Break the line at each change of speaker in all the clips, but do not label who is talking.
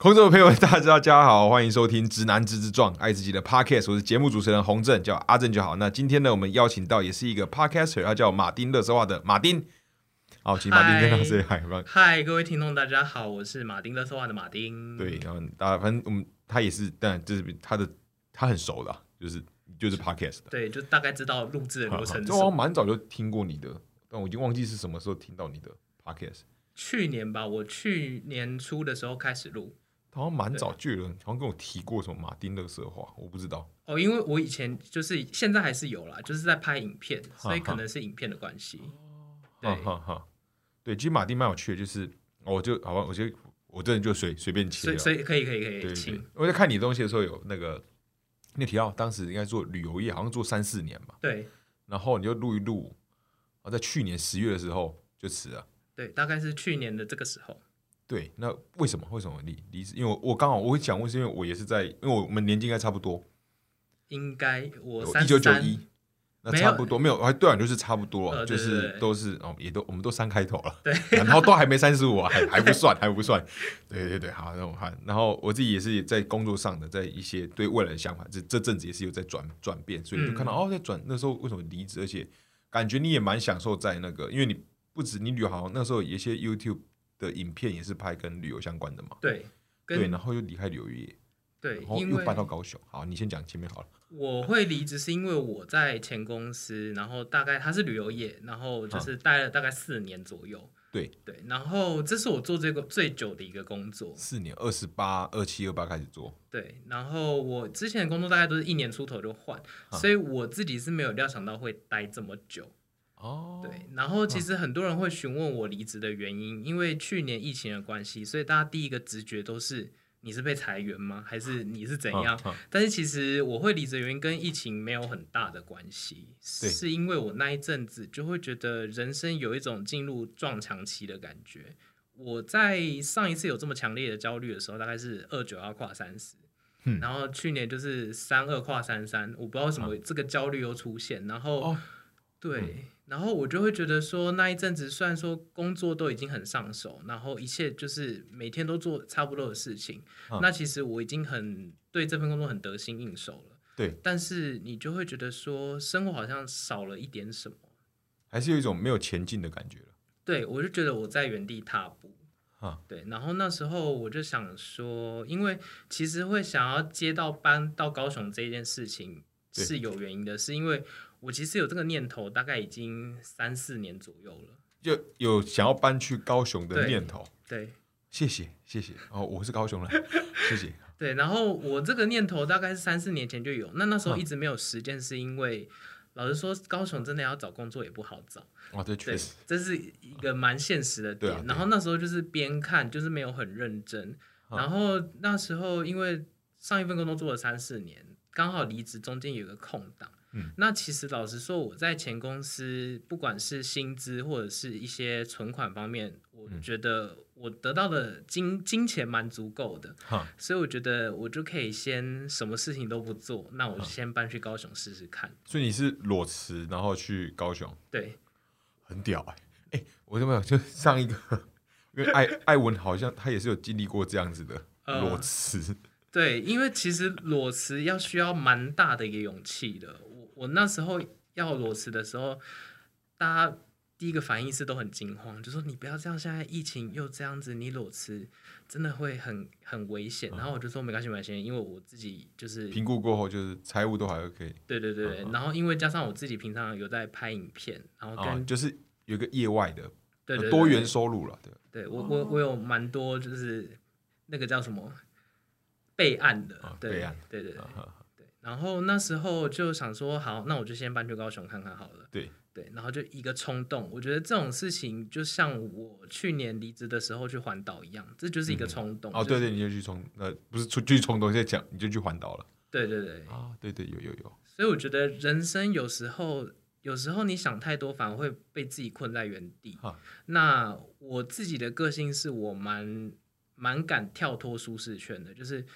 空中的朋友们，大家大家好，欢迎收听《直男直直撞爱自己的 Podcast》，我是节目主持人洪正，叫阿正就好。那今天呢，我们邀请到也是一个 Podcaster，他叫马丁乐色话的马丁。好，请马丁跟他 say hi 吧。
嗨，各位听众，大家好，我是马丁乐说话的马丁。
对，然后大家反正我们他也是，但就是他的他很熟的，就是就是 Podcast 的。
对，就大概知道录制的流程。
我蛮早就听过你的，但我已经忘记是什么时候听到你的 Podcast。
去年吧，我去年初的时候开始录。
好像蛮早就有人好像跟我提过什么马丁乐色话，我不知道。
哦，因为我以前就是现在还是有啦，就是在拍影片，所以可能是影片的关系。
对，哈哈。对，其实马丁蛮有趣的，就是我就好吧，我就我这人就随随便切，
所以可以可以可以。
对对。我在看你东西的时候，有那个你提到当时应该做旅游业，好像做三四年吧。
对。
然后你就录一录，啊，在去年十月的时候就辞了。
对，大概是去年的这个时候。
对，那为什么？为什么离离职？因为我刚好我会讲，为是因为我也是在，因为我们年纪应该差不多。
应该我
一九九一，那差不多没有，还对啊，就是差不多，就是都是哦，也都我们都三开头了，
对，
然后都还没三十五，还还不算，还不算。对对对，好，那我看，然后我自己也是在工作上的，在一些对未来的想法，这这阵子也是有在转转变，所以就看到哦，在转那时候为什么离职，而且感觉你也蛮享受在那个，因为你不止你旅游，好像那时候有一些 YouTube。的影片也是拍跟旅游相关的嘛？
对，
对，然后又离开旅游业，
对，
然后又搬到高雄。好，你先讲前面好了。
我会离职是因为我在前公司，然后大概他是旅游业，然后就是待了大概四年左右。
对
对，然后这是我做这个最久的一个工作，
四年，二十八、二七、二八开始做。
对，然后我之前的工作大概都是一年出头就换，所以我自己是没有料想到会待这么久。
哦，
对，然后其实很多人会询问我离职的原因，因为去年疫情的关系，所以大家第一个直觉都是你是被裁员吗？还是你是怎样？但是其实我会离职的原因跟疫情没有很大的关系，是因为我那一阵子就会觉得人生有一种进入撞墙期的感觉。我在上一次有这么强烈的焦虑的时候，大概是二九要跨三十，然后去年就是三二跨三三，我不知道为什么这个焦虑又出现，然后对。然后我就会觉得说，那一阵子虽然说工作都已经很上手，然后一切就是每天都做差不多的事情，那其实我已经很对这份工作很得心应手了。
对，
但是你就会觉得说，生活好像少了一点什么，
还是有一种没有前进的感觉了。
对，我就觉得我在原地踏步。啊，对。然后那时候我就想说，因为其实会想要接到搬到高雄这件事情是有原因的，是因为。我其实有这个念头，大概已经三四年左右了，
就有想要搬去高雄的念头。
对，
谢谢谢谢哦，我是高雄人，谢谢。
对，然后我这个念头大概是三四年前就有，那那时候一直没有实践，是因为老实说，高雄真的要找工作也不好找。
哦，对确实，
这是一个蛮现实的点。然后那时候就是边看，就是没有很认真。然后那时候因为上一份工作做了三四年，刚好离职，中间有个空档。嗯，那其实老实说，我在前公司，不管是薪资或者是一些存款方面，我觉得我得到的金金钱蛮足够的，所以我觉得我就可以先什么事情都不做，那我就先搬去高雄试试看。
所以你是裸辞，然后去高雄？
对，
很屌哎！哎，我有没有就上一个？因为艾艾文好像他也是有经历过这样子的 裸辞。
对，因为其实裸辞要需要蛮大的一个勇气的。我那时候要裸辞的时候，大家第一个反应是都很惊慌，就说你不要这样，现在疫情又这样子，你裸辞真的会很很危险。然后我就说没关系，没关系，因为我自己就是
评估过后，就是财务都还 OK。
对对对，然后因为加上我自己平常有在拍影片，然后跟
就是有个业外的，
对对
多元收入了，对。
对我我我有蛮多就是那个叫什么备案的，备案，对对对。然后那时候就想说，好，那我就先搬去高雄看看好了。
对
对，然后就一个冲动，我觉得这种事情就像我去年离职的时候去环岛一样，这就是一个冲动。
哦，对对，你就去冲，呃，不是出去冲动，现在讲你就去环岛了。
对对对。
啊，对对，有有有。
所以我觉得人生有时候，有时候你想太多，反而会被自己困在原地。那我自己的个性是我蛮蛮敢跳脱舒适圈的，就是。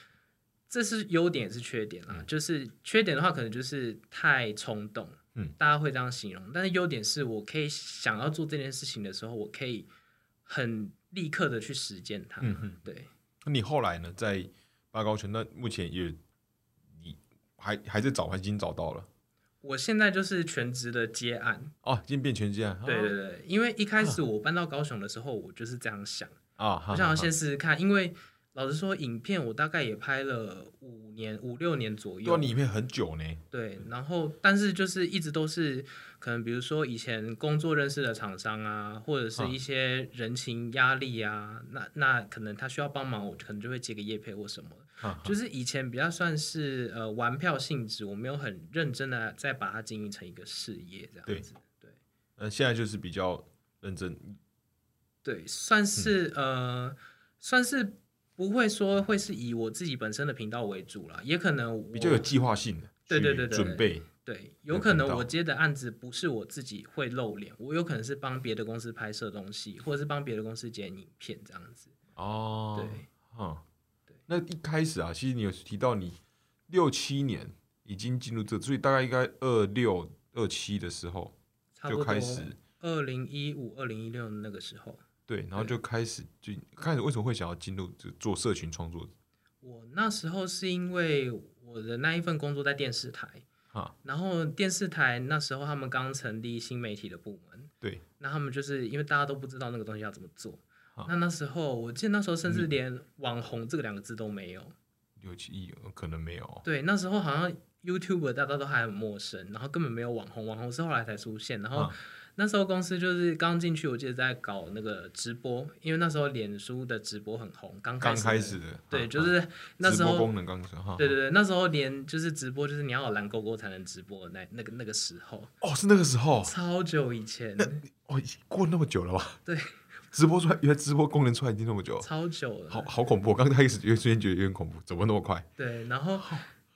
这是优点也是缺点啦，就是缺点的话，可能就是太冲动，嗯，大家会这样形容。但是优点是我可以想要做这件事情的时候，我可以很立刻的去实践它，嗯对。
那你后来呢？在八高圈，那目前也你还还在找，还已经找到了。
我现在就是全职的接案
哦，已经变全接案。
对对对，因为一开始我搬到高雄的时候，我就是这样想
啊，
我想要先试试看，因为。老实说，影片我大概也拍了五年、五六年左右。
对，影片很久呢。
对，然后但是就是一直都是可能，比如说以前工作认识的厂商啊，或者是一些人情压力啊，那那可能他需要帮忙，我可能就会接个叶配或什么。就是以前比较算是呃玩票性质，我没有很认真的再把它经营成一个事业这样子。对，
呃，现在就是比较认真。
对，算是呃，算是。不会说会是以我自己本身的频道为主啦，也可能
比较有计划性的，
对对对
对，准备
对，有可能我接的案子不是我自己会露脸，我有可能是帮别的公司拍摄东西，或者是帮别的公司剪影片这样子。
哦，
对，
嗯，对。那一开始啊，其实你有提到你六七年已经进入这，所以大概应该二六二七的时候就开始，
二零一五二零一六那个时候。
对，然后就开始就开始为什么会想要进入就做社群创作？
我那时候是因为我的那一份工作在电视台啊，然后电视台那时候他们刚成立新媒体的部门，
对，
那他们就是因为大家都不知道那个东西要怎么做，那那时候我记得那时候甚至连网红这个两个字都没有，
六七亿可能没有，
对，那时候好像 YouTube 大家都还很陌生，然后根本没有网红，网红是后来才出现，然后。那时候公司就是刚进去，我记得在搞那个直播，因为那时候脸书的直播很红，刚
刚
开
始的，
对，就是那时候
功能刚出
对对对，那时候连就是直播，就是你要有蓝勾勾才能直播，那那个那个时候，
哦，是那个时候，
超久以前，
哦，过那么久了吧？
对，
直播出来，原来直播功能出来已经那么久，
超久了，
好好恐怖，刚开始有瞬间觉得有点恐怖，怎么那么快？
对，然后。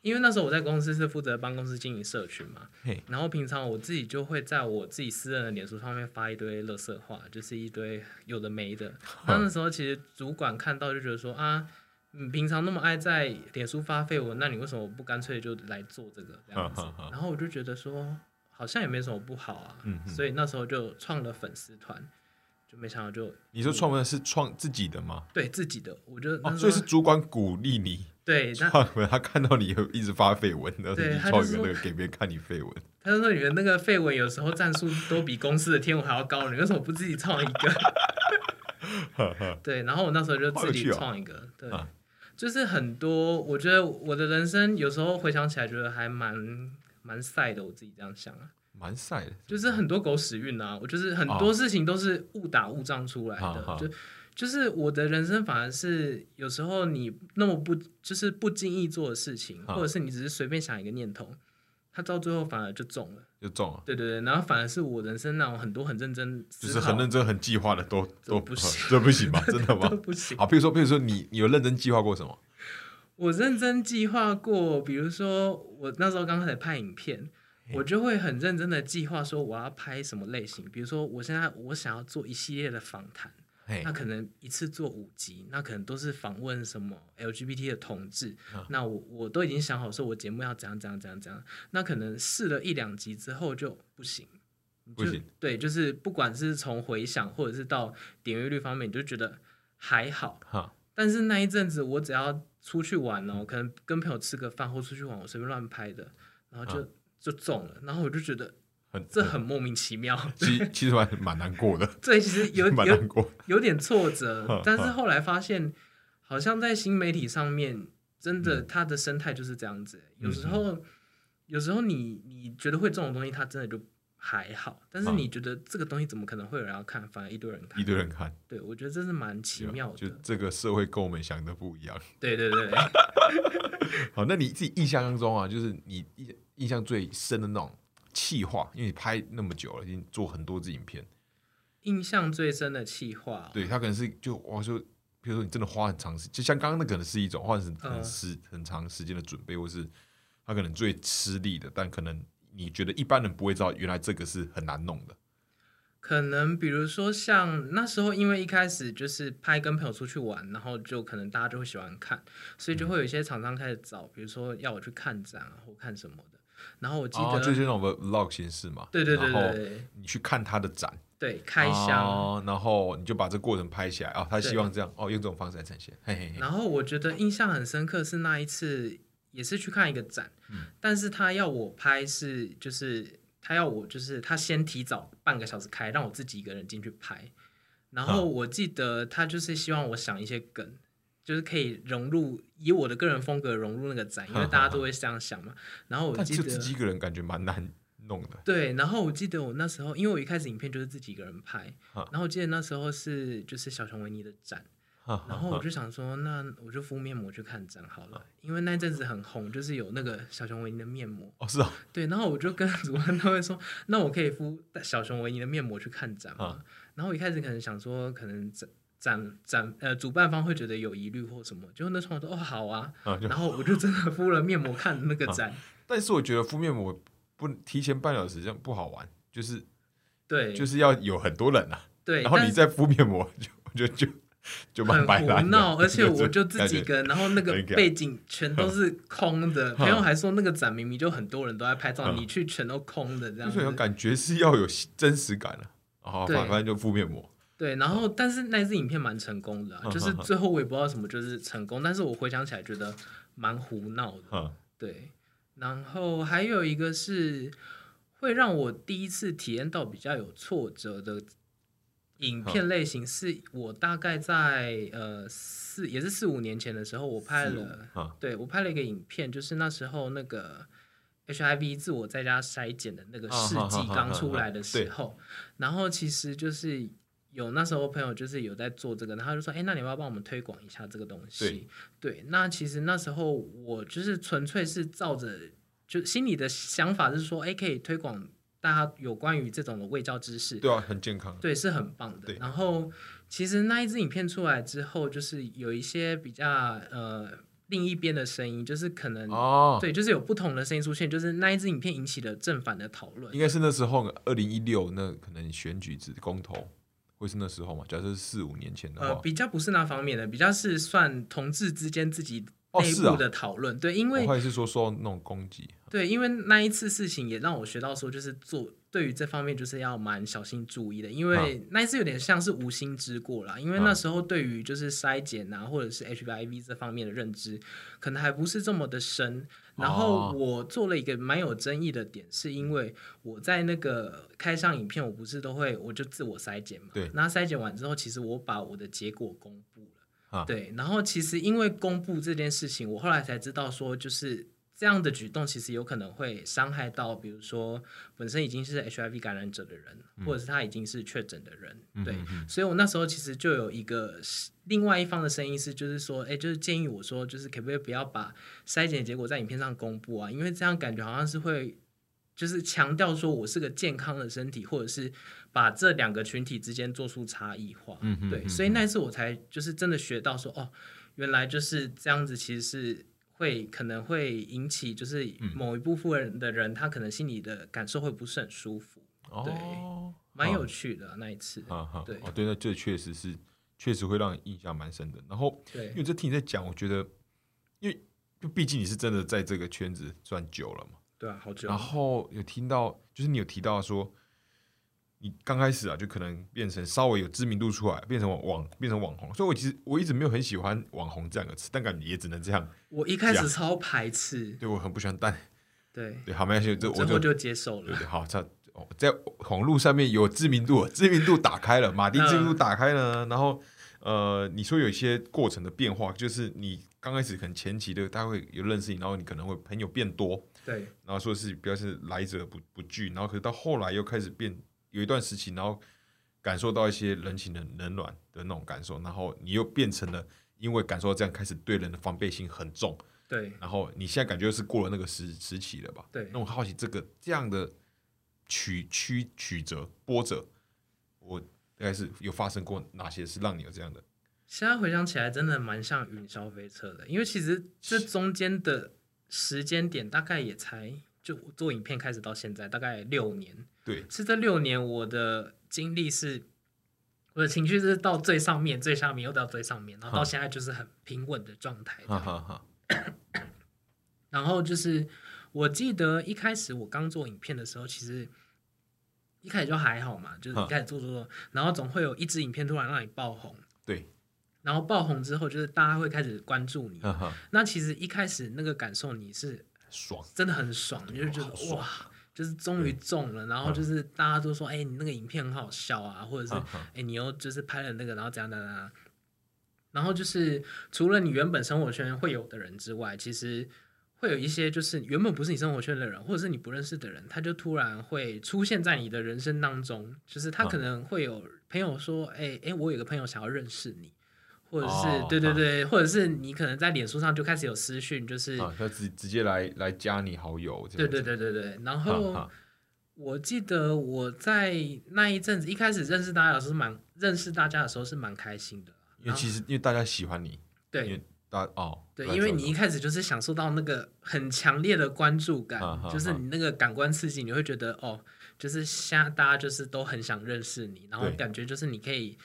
因为那时候我在公司是负责帮公司经营社群嘛，然后平常我自己就会在我自己私人的脸书上面发一堆垃圾话，就是一堆有的没的。那那时候其实主管看到就觉得说啊，你平常那么爱在脸书发绯闻，那你为什么不干脆就来做这个这样子？然后我就觉得说好像也没什么不好啊，所以那时候就创了粉丝团。就没想到，就
你说创文是创自己的吗？
对自己的，我觉得
哦，所以是主管鼓励你
对
创文，他看到你有一直发绯闻，然后你创一个那个给别人看你绯闻。
他就说你的那个绯闻有时候战术都比公司的天文还要高，你为什么不自己创一个？对，然后我那时候就自己创一个，对，就是很多，我觉得我的人生有时候回想起来，觉得还蛮蛮晒的，我自己这样想啊。
蛮晒的，
就是很多狗屎运啊！我就是很多事情都是误打误撞出来的，就就是我的人生反而是有时候你那么不就是不经意做的事情，或者是你只是随便想一个念头，它到最后反而就中了，
就中了。
对对对，然后反而是我人生那种很多很认真，
就是很认真很计划的都 都
不行，
这不行吧？真的 吗？
不行。
好，比如说比如说你你有认真计划过什么？
我认真计划过，比如说我那时候刚开始拍影片。我就会很认真的计划说我要拍什么类型，比如说我现在我想要做一系列的访谈，那可能一次做五集，那可能都是访问什么 LGBT 的同志，那我我都已经想好说我节目要怎样怎样怎样怎样，那可能试了一两集之后就不行，
不行，
对，就是不管是从回想或者是到点阅率方面，你就觉得还好，但是那一阵子我只要出去玩哦，可能跟朋友吃个饭或出去玩，我随便乱拍的，然后就。就中了，然后我就觉得
很
这很莫名其妙，
其其实还蛮难过的。
对，其实有
蛮难过，
有点挫折。但是后来发现，好像在新媒体上面，真的它的生态就是这样子。有时候，有时候你你觉得会这种东西，它真的就还好。但是你觉得这个东西怎么可能会有人要看？反而一堆人看，
一堆人看。
对，我觉得这是蛮奇妙的。
就这个社会跟我们想的不一样。
对对对。
好，那你自己印象当中啊，就是你印印象最深的那种气话，因为你拍那么久了，已经做很多支影片。
印象最深的气话，
对他可能是就我说，比如说你真的花很长时间，就像刚刚那可能是一种花很很时很长时间的准备，或是他可能最吃力的，但可能你觉得一般人不会知道，原来这个是很难弄的。
可能比如说像那时候，因为一开始就是拍跟朋友出去玩，然后就可能大家就会喜欢看，所以就会有一些厂商开始找，比如说要我去看展啊或看什么的。然后我记
哦，
得，
就是那种 vlog 形式嘛。
对对对对对
你去看他的展，
对，开箱。
哦然后你就把这过程拍起来啊。他希望这样哦，用这种方式来呈现。嘿嘿嘿。
然后我觉得印象很深刻是那一次，也是去看一个展，
嗯
但是他要我拍是就是他要我就是他先提早半个小时开，让我自己一个人进去拍。然后我记得他就是希望我想一些梗，就是可以融入以我的个人风格融入那个展，因为大家都会这样想嘛。然后我记得
就自己一个人感觉蛮难弄的。
对，然后我记得我那时候，因为我一开始影片就是自己一个人拍，然后我记得那时候是就是小熊维尼的展，然后我就想说，那我就敷面膜去看展好了，因为那阵子很红，就是有那个小熊维尼的面膜。
哦，是啊，
对，然后我就跟主办单位说，那我可以敷小熊维尼的面膜去看展吗？然后我一开始可能想说，可能展展展呃主办方会觉得有疑虑或什么，就那时候我说哦好啊，
啊
然后我就真的敷了面膜看那个展，
但是我觉得敷面膜不提前半小时这样不好玩，就是
对，
就是要有很多人啊，
对，
然后你再敷面膜，就我觉得就就蛮
很胡闹，而且 我就自己一
感觉
个人，然后那个背景全都是 空的。
哼
朋友还说那个展明明就很多人都在拍照，你去全都空的这样
就是有。感觉是要有真实感了、啊。反正就敷面膜，
对，然后但是那支影片蛮成功的啊，就是最后我也不知道什么就是成功，但是我回想起来觉得蛮胡闹的。
嗯，
对，然后还有一个是会让我第一次体验到比较有挫折的影片类型，是我大概在呃四也是四五年前的时候，我拍了，
嗯
对我拍了一个影片，就是那时候那个 HIV 自我在家筛检的那个
啊
试剂
哈哈哈哈
刚出来的时候，然后其实就是。有那时候朋友就是有在做这个，然后他就说：“哎、那你要不要帮我们推广一下这个东西？”对，那其实那时候我就是纯粹是照着，就心里的想法是说，哎，可以推广大家有关于这种的卫教知识，
对啊，很健康。
对，是很棒的。然后其实那一支影片出来之后，就是有一些比较呃另一边的声音，就是可能、
哦，
对，就是有不同的声音出现，就是那一支影片引起了正反的讨论
应。该是那时候二零一六那可能选举制公投，会是那时候嘛？假设是四五年前的
呃，
话，
比较不是那方面的，比较是算同志之间自己内部的讨论。对，因为
我还是说受到那种攻击。
对，因为那一次事情也让我学到说，就是做对于这方面就是要蛮小心注意的，因为那一次有点像是无心之过啦。因为那时候对于就是筛检啊，或者是 HIV 这方面的认知，可能还不是这么的深。然后
哦。
我做了一个蛮有争议的点，是因为我在那个开箱影片，我不是都会我就自我筛检嘛，
对。
那筛检完之后，其实我把我的结果公布了。
啊。
对，然后其实因为公布这件事情，我后来才知道说，就是这样的举动其实有可能会伤害到，比如说本身已经是 HIV 感染者的人，或者是他已经是确诊的人。对，所以我那时候其实就有一个另外一方的声音是，就是说，哎，就是建议我说，就是可不可以不要把筛检结果在影片上公布啊？因为这样感觉好像是会。就是强调说我是个健康的身体，或者是把这两个群体之间做出差异化。对，所以那一次我才就是真的学到说，哦，原来就是这样子，其实是会可能会引起就是
嗯
某一部分的人，他可能心里的感受会不是很舒服，
哦，
蛮有趣的、啊、那一次。对
哦对，那这确实是确实会让你印象蛮深的。然后
对
因为这听你在讲，我觉得，因为就毕竟你是真的在这个圈子算久了嘛。
对啊，好久
然。后有听到，就是你有提到说，你刚开始啊，就可能变成稍微有知名度出来，变成网网变成网红。所以我其实我一直没有很喜欢“网红”这两个词，但感觉也只能这样。
我一开始超排斥，
对我很不喜欢，但
对，
对好没关系，这我就
就接受了。
对对好，这哦在网络上面有知名度，知名度打开了，马丁知名度打开了，然后呃，你说有一些过程的变化，就是你刚开始可能前期的大家会有认识你，然后你可能会朋友变多，
对
然后说是比较是来者不不拒，然后可是到后来又开始变，有一段时期，然后感受到一些人情的冷暖的那种感受，然后你又变成了因为感受到这样，开始对人的防备心很重，
对
然后你现在感觉是过了那个时时期了吧？
对
那我好奇这个这样的曲曲曲折波折，我应该是有发生过哪些是让你有这样的？
现在回想起来，真的蛮像云霄飞车的，因为其实这中间的时间点大概也才就做影片开始到现在大概六年，
对，
是这六年我的经历是，我的情绪是到最上面、最下面又到最上面，然后到现在就是很平稳的状态这
哈
样。
哈哈，
然后就是我记得一开始我刚做影片的时候，其实一开始就还好嘛，就是一开始做做做，然后总会有一支影片突然让你爆红，
对，
然后爆红之后，就是大家会开始关注你。那其实一开始那个感受你是
爽，
真的很爽，你就觉得哇，就是终于中了，然后就是大家都说，哎、你那个影片很好笑啊，或者是
哈
哎、
哈
你又就是拍了那个，然后怎样怎样怎样。然后就是除了你原本生活圈会有的人之外，其实会有一些就是原本不是你生活圈的人，或者是你不认识的人，他就突然会出现在你的人生当中。就是他可能会有朋友说，哎、哎、我有个朋友想要认识你，或者是、
哦
对对对，或者是你可能在脸书上就开始有私讯，就是
啊，他直直接来来加你好友，
对对对对对，然
哈
后
哈。
我记得我在那一阵子一开始认识大家的时候是蛮认识大家的时候是蛮开心的啦，
因为其实因为大家喜欢你，因
对
为大哦，
对，因为你一开始就是享受到那个很强烈的关注感就是你那个感官刺激，你会觉得哦，就是现在大家就是都很想认识你，然后感觉就是你可以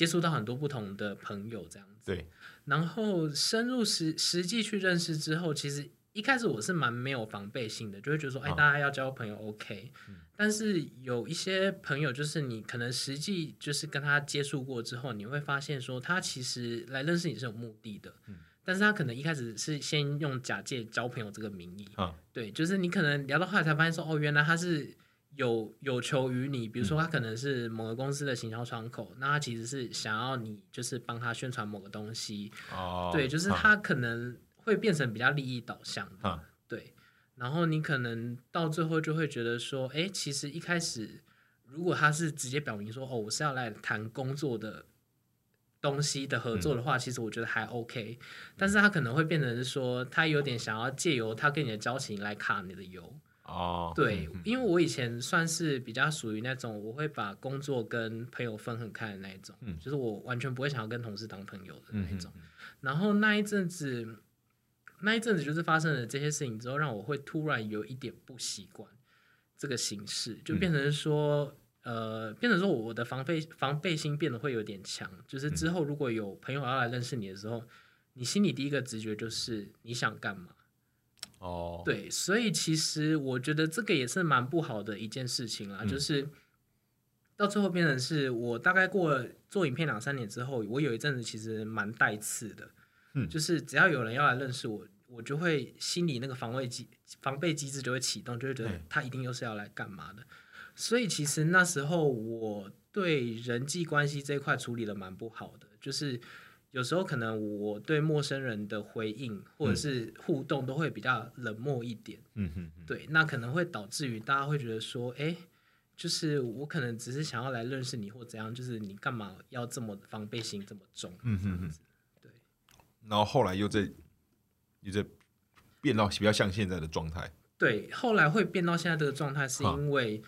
接触到很多不同的朋友这样子。
对，
然后深入实实际去认识之后，其实一开始我是蛮没有防备心的，就会觉得说，哎，
啊。
大家要交朋友 OK，、但是有一些朋友，就是你可能实际就是跟他接触过之后，你会发现说，他其实来认识你是有目的的，嗯。但是他可能一开始是先用假借交朋友这个名义，
啊。
对，就是你可能聊到后来才发现说，哦，原来他是有有求于你，比如说他可能是某个公司的行销窗口，那他其实是想要你就是帮他宣传某个东西，
哦，
对，就是他可能会变成比较利益导向的，
哈
对，然后你可能到最后就会觉得说，哎，其实一开始如果他是直接表明说，哦，我是要来谈工作的。东西的合作的话，其实我觉得还 OK，但是他可能会变成是说，他有点想要借由他跟你的交情来卡你的油，
哦，
对因为我以前算是比较属于那种我会把工作跟朋友分很开的那一种，
嗯
就是我完全不会想要跟同事当朋友的那一种。然后那一阵子，那一阵子就是发生了这些事情之后，让我会突然有一点不习惯这个形式，就变成说。呃，变成说我的防备防备心变得会有点强，就是之后如果有朋友要来认识你的时候，你心里第一个直觉就是你想干嘛？
哦，
对，所以其实我觉得这个也是蛮不好的一件事情啦，
嗯。
就是到最后变成是我大概过了做影片两三年之后，我有一阵子其实蛮带刺的，
嗯。
就是只要有人要来认识我，我就会心里那个防卫机防备机制就会启动，就会觉得他一定又是要来干嘛的，所以其实那时候我对人际关系这一块处理的蛮不好的，就是有时候可能我对陌生人的回应或者是互动都会比较冷漠一点，
嗯嗯嗯，
对，那可能会导致于大家会觉得说，哎，就是我可能只是想要来认识你或怎样，就是你干嘛要这么防备心这么重？
嗯哼哼
对，
然后后来又在又在变到比较像现在的状态，
对，后来会变到现在这个状态，是因为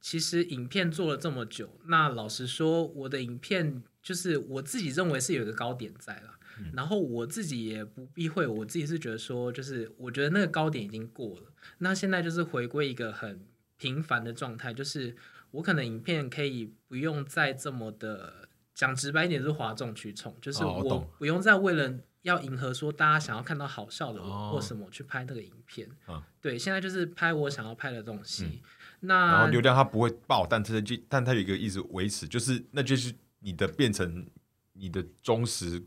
其实影片做了这么久，那老实说，我的影片就是我自己认为是有一个高点在了，
嗯
然后我自己也不避讳，我自己是觉得说，就是我觉得那个高点已经过了，那现在就是回归一个很平凡的状态，就是我可能影片可以不用再这么的讲直白一点，就是哗众取宠，就是我不用再为了要迎合说大家想要看到好笑的或什么去拍那个影片。
啊
对，现在就是拍我想要拍的东西。
嗯然
那
后流量它不会爆，但它就但它有一个一直维持，就是那就是你的变成你的忠实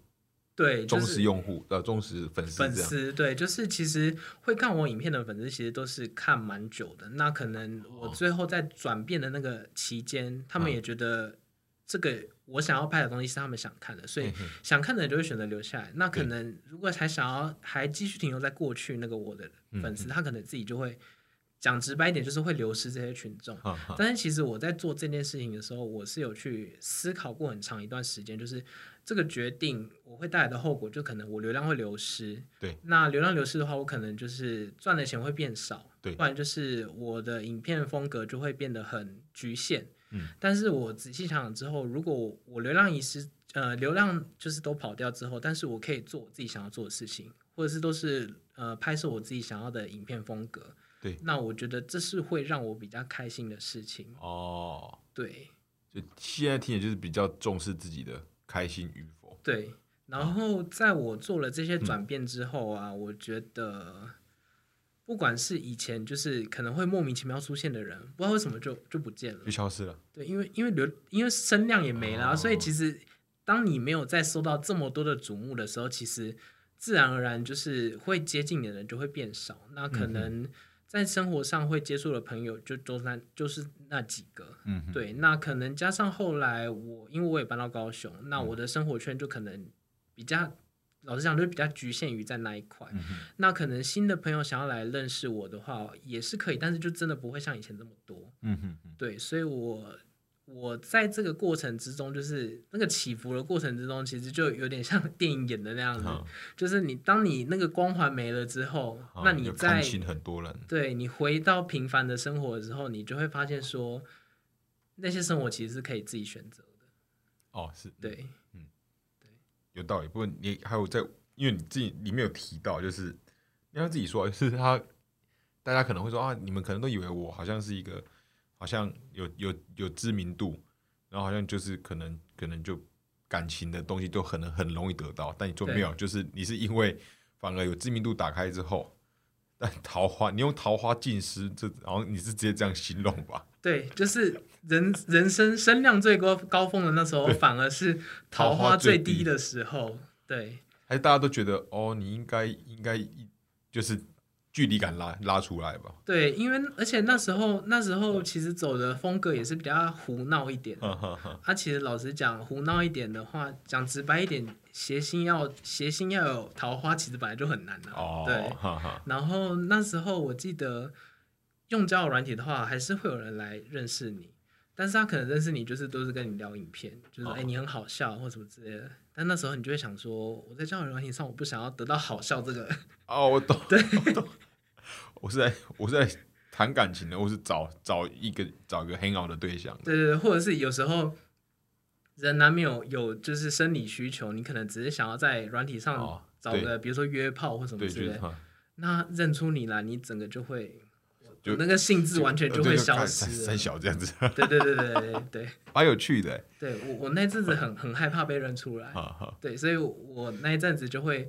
对，就
忠
是
实用户呃忠实粉丝，
粉丝对，就是其实会看我影片的粉丝，其实都是看蛮久的。那可能我
哦
最后在转变的那个期间，他们
嗯
也觉得这个我想要拍的东西是他们想看的，所以想看的人就会选择留下来。那可能如果还想要还继续停留在过去那个我的
嗯
粉丝，他可能自己就会讲直白一点，就是会流失这些群众。但是其实我在做这件事情的时候，我是有去思考过很长一段时间，就是这个决定我会带来的后果，就可能我流量会流失。
对，
那流量流失的话，我可能就是赚的钱会变少，
对
不然就是我的影片风格就会变得很局限。
嗯，
但是我仔细想想之后，如果我流量遗失，呃，流量就是都跑掉之后，但是我可以做我自己想要做的事情，或者是都是呃拍摄我自己想要的影片风格。
对，
那我觉得这是会让我比较开心的事情。
哦，
对。
就现在听也就是比较重视自己的开心与否，
对，然后在我做了这些转变之后啊，我觉得不管是以前就是可能会莫名其妙出现的人，不知道为什么就就不见了，
就消失了。
对，因为因为流因为声量也没了、啊，
哦。
所以其实当你没有再收到这么多的瞩目的时候，其实自然而然就是会接近你的人就会变少。那可
嗯
能在生活上会接触的朋友就都那就是那几个，
嗯，
对。那可能加上后来我因为我也搬到高雄，那
嗯
我的生活圈就可能比较。老实讲，就比较局限于在那一块。
嗯，
那可能新的朋友想要来认识我的话，也是可以，但是就真的不会像以前这么多。
嗯哼，嗯
对，所以我我在这个过程之中，就是那个起伏的过程之中，其实就有点像 电影演的那样子，
好
就是你当你那个光环没了之后，
好
那你在
清很多人。
对你回到平凡的生活的时候，你就会发现说，那些生活其实是可以自己选择的。
哦，是
对，
有道理。不过你还有在，因为你自己里面有提到，就是你要自己说，就是他，大家可能会说啊，你们可能都以为我好像是一个，好像有有有知名度，然后好像就是可能可能就感情的东西就可能很容易得到，但你
做
没有，就是 你是因为反而有知名度打开之后。但桃花，你用桃花尽失，这然后你是直接这样形容吧？
对，就是人人生声量最高高峰的那时候，反而是桃
桃花
花最
低
的时候。对，
还是大家都觉得哦，你应该应该就是距离感拉拉出来吧？
对，因为而且那时候那时候其实走的风格也是比较胡闹一点。
哈哈哈。
啊，其实老实讲，胡闹一点的话，讲直白一点，谐星要谐星要有桃花，其实本来就很难的、
哦，
对，
哈哈，
然后那时候我记得用交友软体的话，还是会有人来认识你，但是他可能认识你就是都是跟你聊影片，就是哎、
哦
你很好笑或什么之类的。但那时候你就会想说，我在交友软体上我不想要得到好笑这个，
哦，我懂，对，我懂。我是在我是在谈感情的，我是找找一个找个很好的对象的。
对对对，或者是有时候人难免有有就是生理需求，你可能只是想要在软体上找个，比如说约炮或什么，之类的，那认出你来，你整个就会。
就
那个性质完全就会消失
三
了。
三小这样子，
对对对对对对
蛮有趣的。
对，我我那阵子很很害怕被认出来，对，所以我那一阵子就会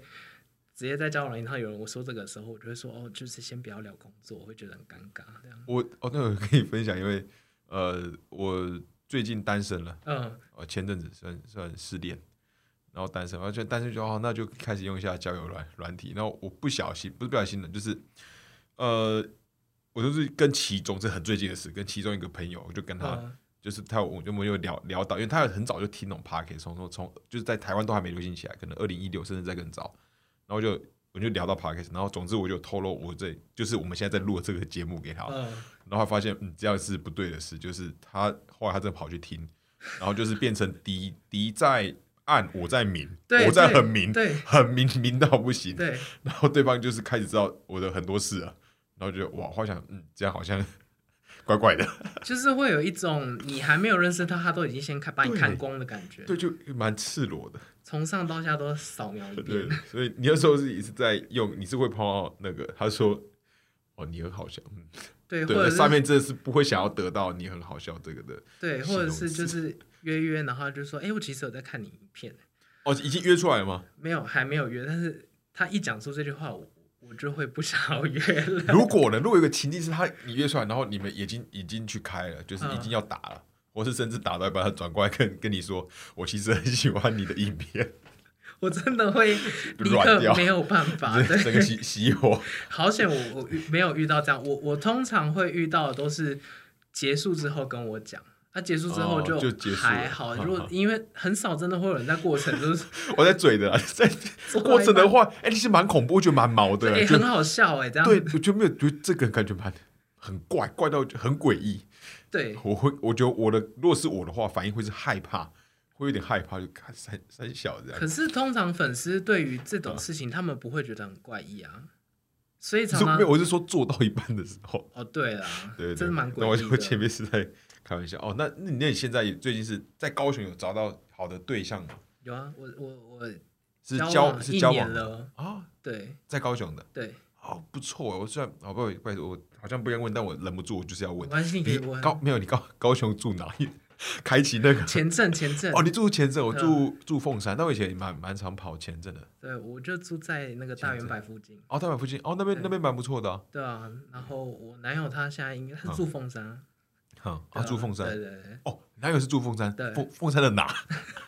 直接在交友软件上有人我说这个的时候，我就会说哦，就是先不要聊工作，我会觉得很尴尬这样。
我哦，那我可以分享，因为呃，我最近单身了，
嗯
哦，前阵子算算失恋，然后单身，而且单身就哦，那就开始用一下交友软软体，然后我不小心，不是不小心的，就是呃，我就是跟其中是很最近的事，跟其中一个朋友，我就跟他。
嗯
就是他，我就我们有聊聊到，因为他很早就听懂 p o c k e t 从从从就是在台湾都还没流行起来，可能二零一六甚至在更早，然后就我就聊到 p o c k e t 然后总之我就透露我这就是我们现在在录的这个节目给他，
嗯，
然后他发现嗯这样是不对的事，就是他后来他真的跑去听，然后就是变成敌敌在暗，我在明，我在很明，
对
很明明到不行，
对
然后对方就是开始知道我的很多事了，然后就哇，好想嗯这样好像 怪怪的，
就是会有一种你还没有认识他，他都已经先看把你看光的感觉，
对，就蛮赤裸的。
从上到下都扫描一
对
遍。，
所以你那时候是也是在用，你是会碰到那个，他说，哦，你很好笑，嗯，
对，
对，
或者是
上面真的是不会想要得到你很好笑这个的，
对，或者是就是约约，然后就说，哎、我其实有在看你影片，
哦，已经约出来了吗？
没有还没有约，但是他一讲出这句话，我我就会不想要约了。
如果呢？如果有个情境是他你约出来，然后你们已经已经去开了，就是已经要打了，或是甚至打到一半，他转过来跟跟你说，我其实很喜欢你的影片，
我真的会立
软掉
刻没有办法，
整个
对，
熄熄火。
好险我我遇没有遇到这样，我我通常会遇到的都是结束之后跟我讲。那、结束之后
哦就结束
还好，如果因为很少真的会有人在过程就 是
我在嘴的啊，在过程的，话，哎、其实蛮恐怖，我觉得蛮毛的，
很好笑哎、这样
对，我就没有觉得这个感觉蛮很怪，怪到很诡异。
对
我会，我觉得我的如果是我的话，反应会是害怕，会有点害怕，就看三三小这样
可。是通常粉丝对于这种事情，他们不会觉得很怪异啊，所以
是
常常
没有，我是说做到一半的时候，
哦，对啦，
对对对，
真的蛮
那我
诡异
我前。面是在开玩笑哦。那那你那你现在最近是在高雄有找到好的对象吗？
有啊，我我我
是
交
交是交往的
了，
啊，
对
在高雄的，
对，
哦，不错。我虽然哦不好我好像不该问，但我忍不住，我就是要问。
没关系，你可以问。
高没有？你高高雄住哪里？开启那个
前镇前镇
哦，你住前镇，我住住凤山，但我以前蛮蛮常跑前镇的。
对，我就住在那个大圆柏附近。
哦，大圆柏附近，哦，那边那边蛮不错的。
对啊，然后我男友他现在应该是住凤山。
好，啊，住凤山。
对对对。
哦，哪有是住凤山，
对，
凤凤山的哪？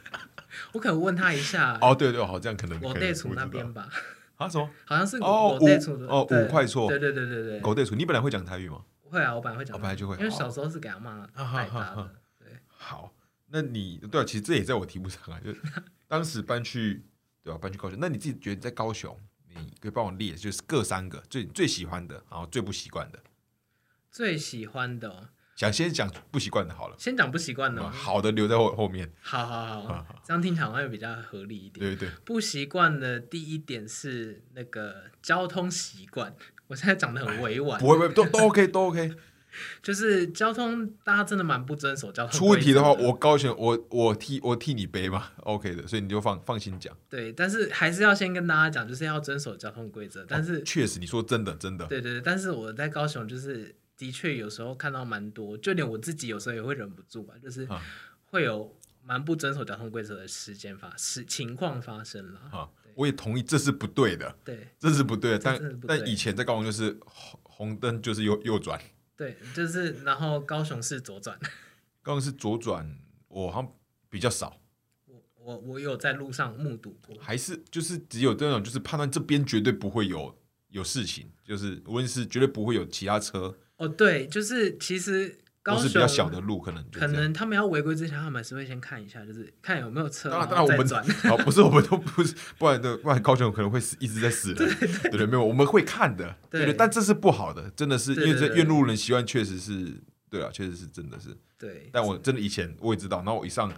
我可能问他一下。
哦，对对，好，这样可能。
狗队处那边吧。
啊？什么？
好像是
哦，
五
哦五块错。
对对对对对。
狗队处，你本来会讲台语吗？
会啊，我本来会讲。
我本来就会，
因为小时候是给阿妈带大的。对。
好，那你对啊，其实这也在我题目上啊，就 当时搬去对吧？搬去高雄，那你自己觉得在高雄，你可以帮我列，就是各三个最最喜欢的，然后最不习惯的。
最喜欢的。
想先讲不习惯的好了，
先讲不习惯的，
好的留在后后面。
好好好，这样听起来好像又比较合理一点。
对对，
不习惯的第一点是那个交通习惯，我现在讲的很委婉，
不会不会，都都 OK 都 OK。
就是交通，大家真的蛮不遵守交通。
出问题的话，我高雄，我我替我替你背嘛，OK 的，所以你就放放心讲。
对，但是还是要先跟大家讲，就是要遵守交通规则。但是
确实，你说真的真的。
对对对，但是我在高雄就是。的确，有时候看到蛮多，就连我自己有时候也会忍不住吧，就是会有蛮不遵守交通规则的时间发事情况发生了。
啊，我也同意，这是不对的。
对，
这是不对的。但但以前在高雄就是红红灯就是右右转。
对，就是然后高雄是左转。
高雄是左转，我好像比较少。
我我我有在路上目睹过。
还是就是只有这种，就是判断这边绝对不会有有事情，就是无论是绝对不会有其他车。
哦，对，就是其实高雄
比较小的路，可能
可能他们要违规之前，他们还是会先看一下，就是看有没有车，
当然，当然我们
转。
哦，不是，我们都不是，不然的，不然高雄可能会死，一直在死人。对对，没有，我们会看的，对对，但这是不好的，真的是因为这越路人习惯，确实是对啊，确实是真的是
对。
但我真的以前我也知道，然后我一上。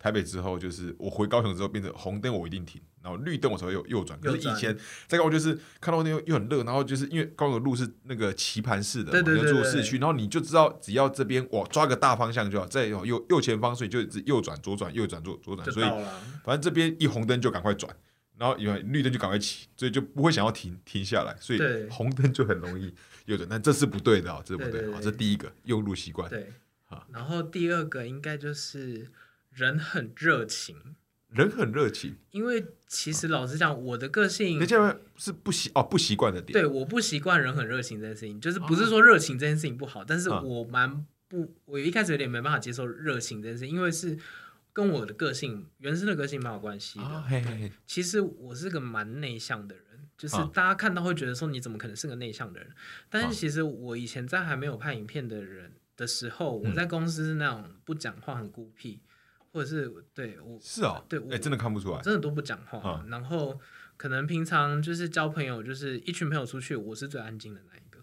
台北之后，就是我回高雄之后，变成红灯我一定停，然后绿灯我才会右右转。可是以前在高雄就是看到那个又很热，然后就是因为高雄的路是那个棋盘式的，要住市区，然后你就知道只要这边我抓个大方向就好，在右右前方，所以就右转左转右转左左转，所以反正这边一红灯就赶快转，然后因为绿灯就赶快起，所以就不会想要停停下来，所以红灯就很容易右转，但这是不对的啊，这是不对啊，这第一个用路习惯。
对，好，然后第二个应该就是。人很热情，
人很热情。
因为其实老实讲，我的个性，
是不习哦不习惯的点。
对，我不习惯人很热情这件事情，就是不是说热情这件事情不好，但是我蛮不，我一开始有点没办法接受热情这件事，因为是跟我的个性原生的个性蛮有关系的。嘿嘿嘿。其实我是个蛮内向的人，就是大家看到会觉得说你怎么可能是个内向的人？但是其实我以前在还没有拍影片的人的时候，我在公司是那种不讲话、很孤僻。或者是对我
是啊，
对，
哎，真的看不出来，
真的都不讲话。然后可能平常就是交朋友，就是一群朋友出去，我是最安静的那一个。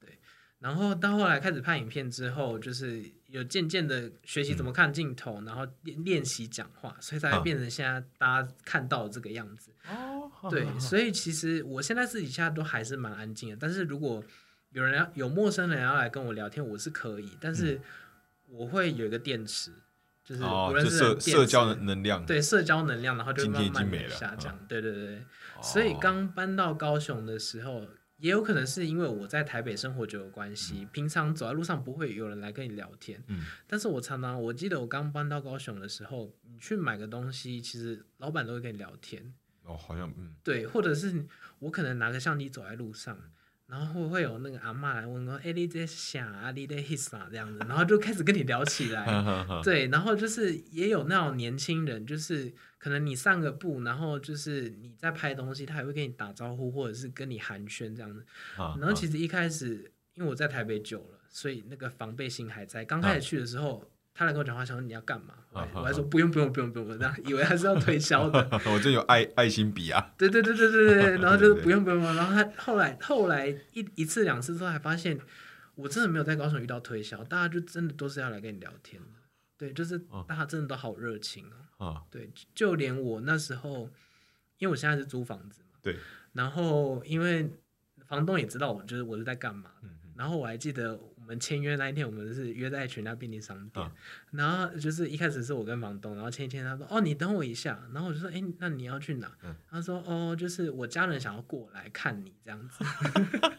对，然后到后来开始拍影片之后，就是有渐渐的学习怎么看镜头，然后练练习讲话，所以才会变成现在大家看到这个样子。哦，对，所以其实我现在私底下都还是蛮安静的。但是如果有人要有陌生人要来跟我聊天，我是可以，但是我会有一个电池。就是无论是
社社交能量，
对社交能量，然后就慢慢的下降。对对对，所以刚搬到高雄的时候，也有可能是因为我在台北生活久有关系，平常走在路上不会有人来跟你聊天。嗯，但是我常常我记得我刚搬到高雄的时候，你去买个东西，其实老板都会跟你聊天。
哦，好像嗯，
对，或者是我可能拿个相机走在路上。然后会有那个阿妈来问说：“哎，你在想啊？你在 his 啊？”这样子，然后就开始跟你聊起来。对，然后就是也有那种年轻人，就是可能你上个步，然后就是你在拍东西，他也会跟你打招呼，或者是跟你寒暄这样子。然后其实一开始，因为我在台北久了，所以那个防备心还在。刚开始去的时候。他来跟我讲话，想说你要干嘛？我还说不用不用不用不用，这样以为他是要推销的。
我这有爱 爱心笔啊。
对对对对对对，然后就是不用不用然后他后来后来一一次两次之后，还发现我真的没有在高雄遇到推销，大家就真的都是要来跟你聊天的。对，就是大家真的都好热情哦。啊。对，就连我那时候，因为我现在是租房子嘛。
对。
然后因为房东也知道我就是我是在干嘛。嗯。然后我还记得。我们签约那一天，我们是约在全家便利商店，然后就是一开始是我跟房东，然后签一签，他说：“哦，你等我一下。”然后我就说：“哎，那你要去哪？”他说：“哦，就是我家人想要过来看你这样子。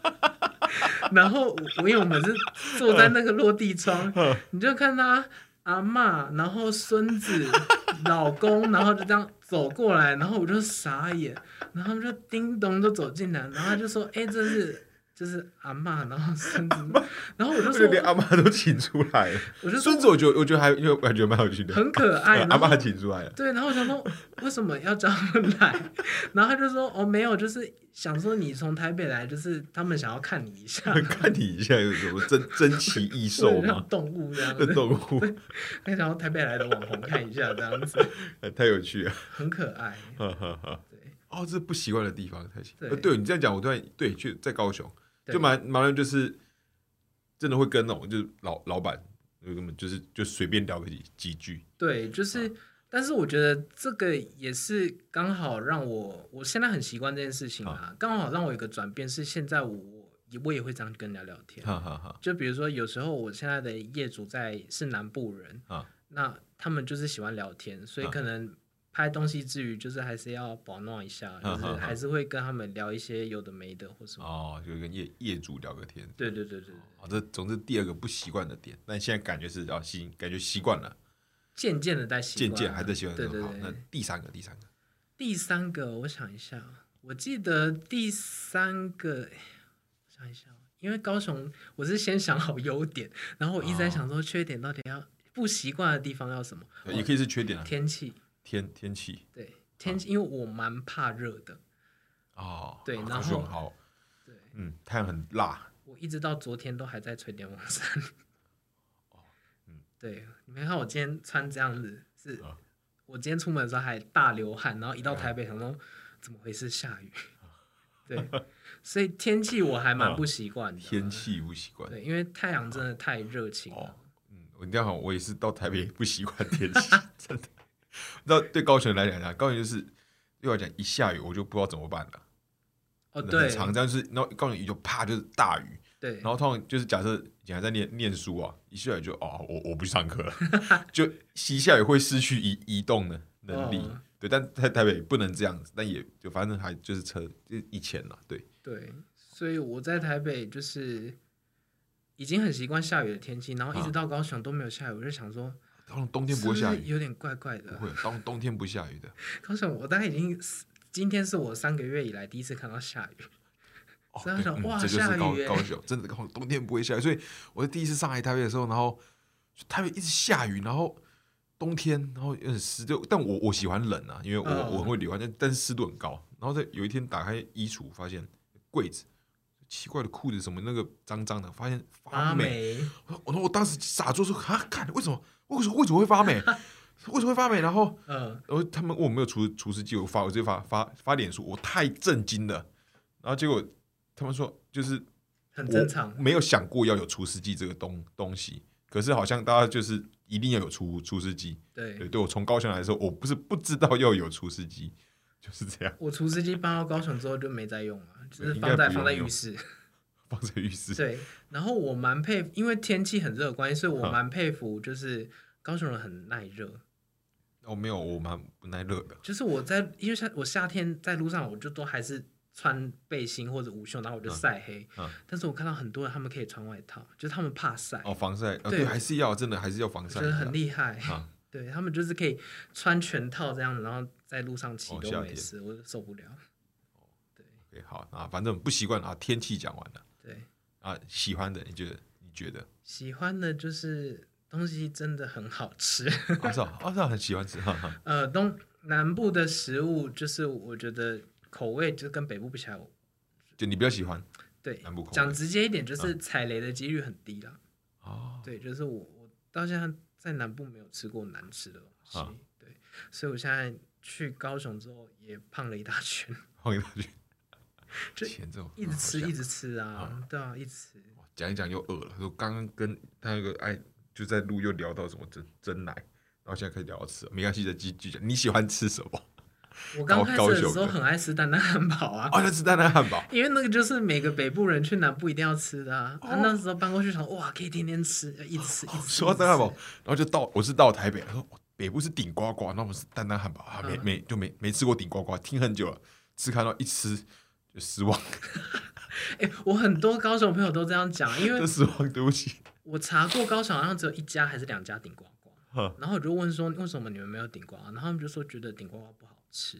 ”然后我因为我们是坐在那个落地窗，你就看他阿嬷，然后孙子、老公，然后就这样走过来，然后我就傻眼，然后他们就叮咚就走进来，然后他就说：“哎、这是就是阿妈，然后孙子，然后我就说，
就连阿妈都请出来了。
我就说
孙子，我觉得我觉得还因为我感觉蛮有趣的，
很可爱，
阿妈请出来了。
对，然后我想说为什么要叫他们来，然后他就说哦没有，就是想说你从台北来，就是他们想要看你一下，
看你一下有什么 珍珍奇异兽
对像
吗？
动物这样
的
子，
动物，
他想要台北来的网红看一下这样子，
太有趣了。
很可爱，
哈哈哈。
对
哦，这是不习惯的地方，太奇。
对
呃对你这样讲，我突然对，去在高雄，
对
就蛮蛮就是真的会跟那种就是老老板，就根本就是就随便聊个几几句。
对，就是。但是我觉得这个也是刚好让我，我现在很习惯这件事情啊，刚好让我有个转变，是现在我也我也会这样跟人家聊天。就比如说，有时候我现在的业主在是南部人
啊
那他们就是喜欢聊天，所以
啊
可能拍东西之余，就是还是要保暖一下，就是
啊啊啊
还是会跟他们聊一些有的没的或什么。
哦，就跟业业主聊个天。
对对对对，
哦，这总之第二个不习惯的点，但现在感觉是要习，感觉习惯了，
渐渐的在习
渐
惯渐
渐还在习惯
对对对。那。
第三个，第三个，
第三个，我想一下，我记得第三个，我想一下，因为高雄我是先想好优点，然后我一直在想说缺点到底要不习惯的地方要什么？
也可以是缺点啊，
天气，
天天气
对天气，因为我蛮怕热的。
哦，
对然后
好，
对，
嗯，太阳很辣，
我一直到昨天都还在吹电风扇。
哦嗯
对，你没看我今天穿这样子，是
啊
我今天出门的时候还大流汗，然后一到台北想说怎么回事下雨？对，所以天气我还蛮不习惯的。
天气不习惯。
对，因为太阳真的太热情了。
嗯，我一定要好，我也是到台北不习惯天气，真的。那对高雄来讲啊，高雄就是对我来讲，一下雨我就不知道怎么办了。
哦，对
长，这样就是，然后高雄雨就啪就是大雨，
对
然后通常就是假设以前还在念念书啊，一下雨就哦，我我不去上课了，就一下雨会失去移移动的能力。
哦
对，但在台北不能这样子，但也就反正还就是车，就以前了，对，
对，所以我在台北就是已经很习惯下雨的天气，然后一直
啊
到高雄都没有下雨，我就想说，
高雄冬天不会下雨，
是是有点怪怪的。
不会，冬冬天不下雨的。
高雄，我大概已经今天是我三个月以来第一次看到下雨。
哦
所以我想哇
这就是高高雄，真的高雄冬天不会下雨，所以我在第一次上来台北的时候，然后台北一直下雨，然后冬天，然后有点湿，就但我我喜欢冷啊，因为我、
嗯
我很会流汗，但但是湿度很高。然后在有一天打开衣橱，发现柜子奇怪的裤子什么那个脏脏的，发现发
阿
霉。
美，
我说我当时傻住说啊，看为什么为什么为什么会发霉？为什么会发霉？然后
嗯，
然后他们问我没有除除湿机，我发我直接发发发脸书，我太震惊了。然后结果他们说就是
很正常。
没有想过要有除湿机这个东东西，可是好像大家就是一定要有除除湿机。对，
对，
对我从高雄来说，我不是不知道要有除湿机，就是这样，
我除湿机搬到高雄之后就没再用了，就是放在放在浴室。
放在浴室。
对，然后我蛮佩服，因为天气很热的关系，所以我
嗯
蛮佩服，就是高雄人很耐热。
哦，没有，我蛮不耐热的。
就是我在，因为夏我夏天在路上，我就都还是穿背心或者无袖，然后我就晒黑。
嗯
但是我看到很多人他们可以穿外套，就是他们怕晒，
哦，防晒，呃，
对
对，还是要真的还是要防晒
真的。很厉害。
啊
对他们就是可以穿全套这样子，然后在路上骑都没事，我就受不了。
OK，好啊，反正不习惯啊。天气讲完了
对，
啊，喜欢的你觉得？你觉得？
喜欢的就是东西真的很好吃。
啊，是啊，啊，是啊，很喜欢吃，哈哈。
呃，东南部的食物就是我觉得口味就跟北部比起来，
就你比较喜欢
对
南部口味
讲直接一点，就是踩雷的几率很低啦。
哦，
对，就是我我到现在在南部没有吃过难吃的东西，
啊
对，所以我现在去高雄之后也胖了一大圈，
胖一大去，
就
钱这种
一直吃一直吃啊，对啊，一直吃。
讲一讲又饿了。说刚刚跟他那个哎，就在录又聊到什么真真奶，然后现在可以聊到吃，没关系的，继继续讲。你喜欢吃什么？
我刚开始的时候很爱吃蛋蛋汉堡啊。
啊，那吃蛋蛋汉堡。
因为那个就是每个北部人去南部一定要吃的啊！
哦
啊那时候搬过去想，哇，可以天天吃，一直吃，一直吃。
说到蛋蛋汉堡然后就到我是到台北，他说北部是顶呱呱，那我们是蛋蛋汉堡啊，没
嗯
没就没没吃过顶呱呱，听很久了，吃看到一吃就失望，
哎、我很多高雄朋友都这样讲，因为
真失望，对不起。
我查过高雄好像只有一家还是两家顶呱呱，然后我就问说为什么你们没有顶呱呱？然后他们就说觉得顶呱呱不好吃。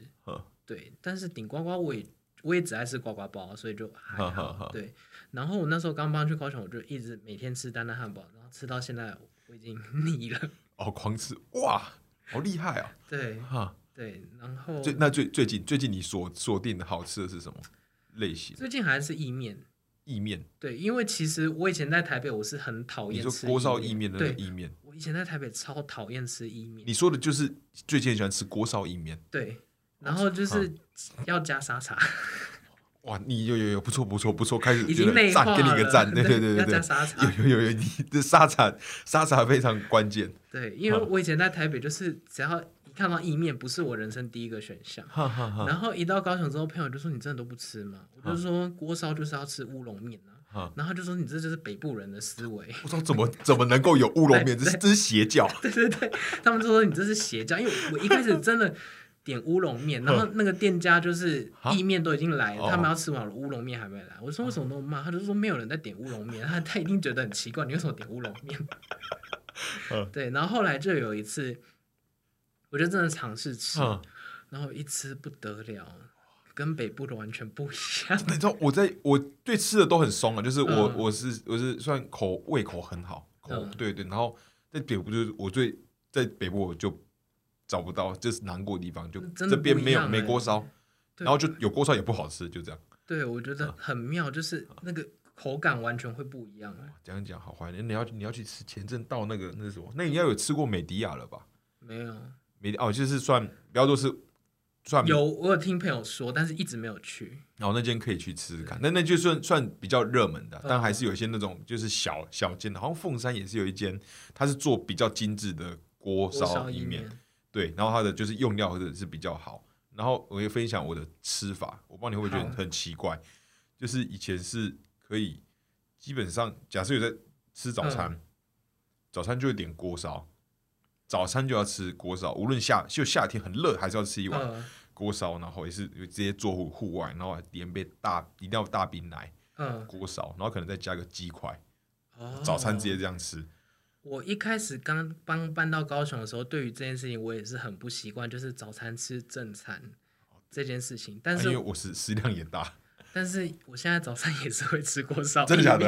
对，但是顶呱呱我也我也只爱吃呱呱包，所以就还好。对，然后我那时候刚搬去高雄，我就一直每天吃丹丹汉堡，然后吃到现在我已经 腻了。哦，
狂吃哇，好厉害啊！
对，哈，对，然后
最那最最近最近你锁锁定的好吃的是什么类型？
最近还是意面。
意面
对，因为其实我以前在台北，我是很讨厌吃锅
烧意面的意面。
我以前在台北超讨厌吃意面。
你说的就是最近喜欢吃锅烧意面。
对，然后就是要加沙茶。
哇，你有有有不错不错不错，开始
已经内
赞，给你一个赞，对对对对
对，沙茶
有有有有，你的沙茶沙茶非常关键。
对，因为我以前在台北，就是只要。看到意面不是我人生第一个选项，然后一到高雄之后，朋友就说你真的都不吃吗？我就说锅烧就是要吃乌龙面啊，然后就说你这就是北部人的思维。
我说怎么怎么能够有乌龙面？这是这是邪教。
对 对对，他们就说你这是邪教，因为我一开始真的点乌龙面，然后那个店家就是意面都已经来了，他们要吃完了，乌龙面还没来。我说为什么那么慢？他就说没有人在点乌龙面，他他一定觉得很奇怪，你为什么点乌龙面？对，然后后来就有一次。我就真的尝试吃，然后一吃不得了，跟北部的完全不一样。
你知道我在我对吃的都很松啊，就是我我是我是算口胃口很好，口对对。然后在北部就是我最在北部我就找不到，就是难过的地方，就这边没有没锅烧，然后就有锅烧也不好吃，就这样。
对，我觉得很妙，就是那个口感完全会不一样。
讲讲好怀念，你要你要去吃前阵到那个那是什么？那你要有吃过美迪亚了吧？
没有。
没哦，就是算比较多是算
有，我有听朋友说，但是一直没有去。
然后那间可以去吃吃看，那那就算算比较热门的，但还是有一些那种就是小小间的，好像凤山也是有一间，它是做比较精致的锅烧意面，对，然后它的就是用料或者是比较好。然后我也分享我的吃法，我不知道你会不会觉得很奇怪，就是以前是可以基本上假设有在吃早餐，早餐就会点锅烧。早餐就要吃锅烧，无论夏就夏天很热，还是要吃一碗锅烧，然后也是直接做户户外，然后连杯大一定要大冰奶，锅烧，然后可能再加个鸡块，早餐直接这样吃。
我一开始刚搬搬到高雄的时候，对于这件事情我也是很不习惯，就是早餐吃正餐这件事情，但是
因为我食食量也大。
但是我现在早上也是会吃锅烧，
真的假的？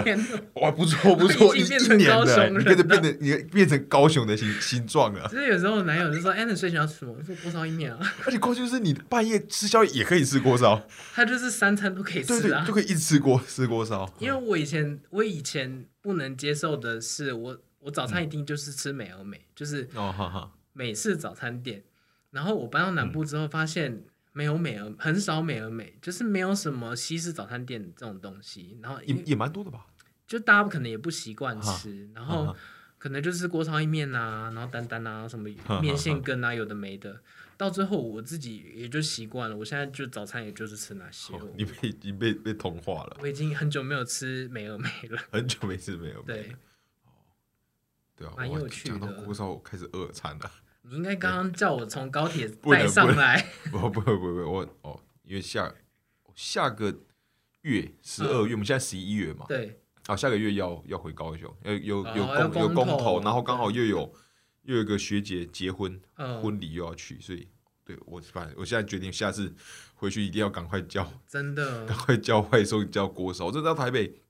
哇，不错不错，一年的，你变成变成你变成高雄的形形状了。
其实有时候男友就说：“哎，你睡前要吃什么？”我说：“锅烧意面啊。”
而且过去是你半夜吃宵夜也可以吃锅烧，
他就是三餐都可以吃
啊，就可以一直吃锅吃锅烧。
因为我以前我以前不能接受的是，我我早餐一定就是吃美而美，就是哦哈哈美式早餐店。然后我搬到南部之后，发现。没有美而很少美而美，就是没有什么西式早餐店这种东西。然后
也也蛮多的吧，
就大家可能也不习惯吃，然后可能就是锅烧意面啊，然后丹丹啊，什么 面线羹啊，有的没的。到最后我自己也就习惯了，我现在就早餐也就是吃那些。
你被已经被被同化了。
我已经很久没有吃美而美了，
很久没吃美而美。
对，
对啊，
蛮有趣的。
锅烧开始饿餐了。
你应该刚刚叫我从高铁带上来。
不不 不不不，我哦，因为下下个月十二月，我们现在十一月嘛。
对。
啊，下个月要要回高雄，有有有公有公投，然后刚好又有又有一个学姐结婚，婚礼又要去，所以对我反正我现在决定下次回去一定要赶快叫，
真的，
赶快叫外送叫锅烧。这到台北